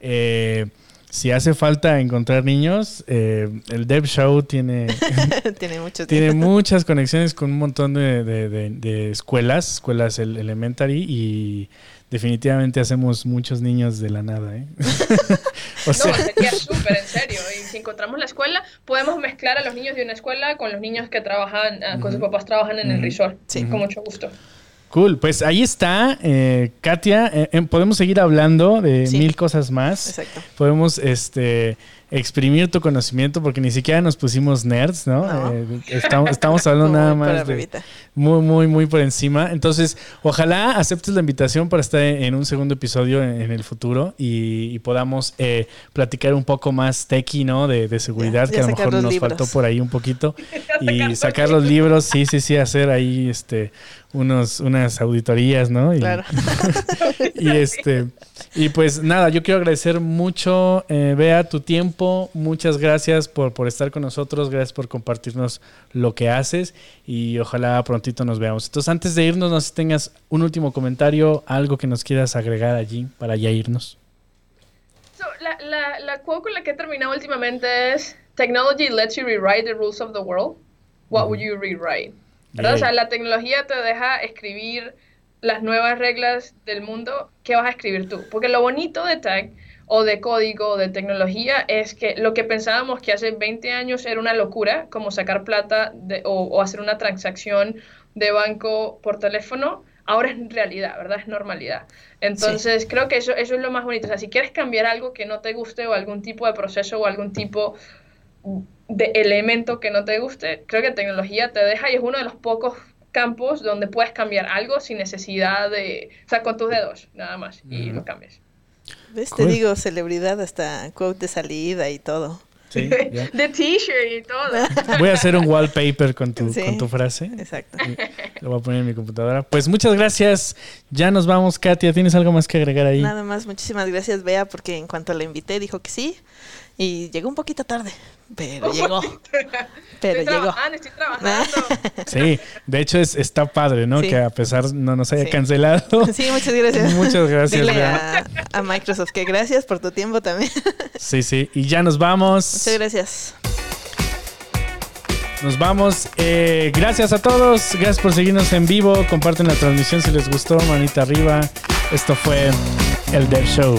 Eh, si hace falta encontrar niños, eh, el Dev Show tiene, tiene, mucho tiene muchas conexiones con un montón de, de, de, de escuelas, escuelas elementary y definitivamente hacemos muchos niños de la nada. ¿eh? o sea, no, sería súper en serio. Y si encontramos la escuela, podemos mezclar a los niños de una escuela con los niños que trabajan, uh -huh. con sus papás trabajan en uh -huh. el resort. Sí. Con mucho gusto. Cool, pues ahí está, eh, Katia. eh, podemos seguir hablando de Sí. mil cosas más. Exacto. Podemos este, exprimir tu conocimiento porque ni siquiera nos pusimos nerds, ¿no? No. Eh, estamos, estamos hablando Muy nada más de, muy, muy, muy por encima. Entonces, ojalá aceptes la invitación para estar en un segundo episodio en, en el futuro y, y podamos eh, platicar un poco más techy, ¿no? De, de seguridad, Ya- que a lo mejor nos libros. faltó por ahí un poquito. y Sacar los libros, sí, sí, sí, hacer ahí este, unos, unas auditorías, ¿no? Y, Claro. y este y pues nada, yo quiero agradecer mucho, eh, Bea, tu tiempo. Muchas gracias por, por estar con nosotros. Gracias por compartirnos lo que haces. Y ojalá prontito nos veamos. Entonces, antes de irnos, no sé si tengas un último comentario, algo que nos quieras agregar allí para ya irnos. So, la, la, la quote con la que he terminado últimamente es Technology lets you rewrite the rules of the world. What would you rewrite? ¿Verdad? O sea, la tecnología te deja escribir las nuevas reglas del mundo. ¿Qué vas a escribir tú? Porque lo bonito de tech o de código o de tecnología es que lo que pensábamos que hace 20 años era una locura, como sacar plata de- o, o hacer una transacción de banco por teléfono, ahora es realidad, ¿verdad? Es normalidad. Entonces, creo que eso, eso es lo más bonito. O sea, si quieres cambiar algo que no te guste o algún tipo de proceso o algún tipo de elemento que no te guste, creo que tecnología te deja y es uno de los pocos campos donde puedes cambiar algo sin necesidad de, o sea, con tus dedos, nada más, y lo cambias. ¿Ves? Cool. Te digo, celebridad hasta quote de salida y todo. Sí. De t-shirt y todo. Voy a hacer un wallpaper con tu, Sí. con tu frase. Exacto. Lo voy a poner en mi computadora. Pues muchas gracias. Ya nos vamos, Katia. ¿Tienes algo más que agregar ahí? Nada más, muchísimas gracias, Bea, porque en cuanto la invité dijo que sí. Y llegó un poquito tarde, pero llegó. Pero estoy llegó. trabajando, estoy trabajando. Sí, de hecho es, está padre, ¿no? Sí. Que a pesar no nos haya Sí. cancelado. Sí, muchas gracias. Muchas gracias, Dile a Microsoft que gracias por tu tiempo también. Sí, sí. Y ya nos vamos. Muchas gracias. Nos vamos. Eh, gracias a todos. Gracias por seguirnos en vivo. Comparten la transmisión si les gustó. Manita arriba. Esto fue el Dev Show.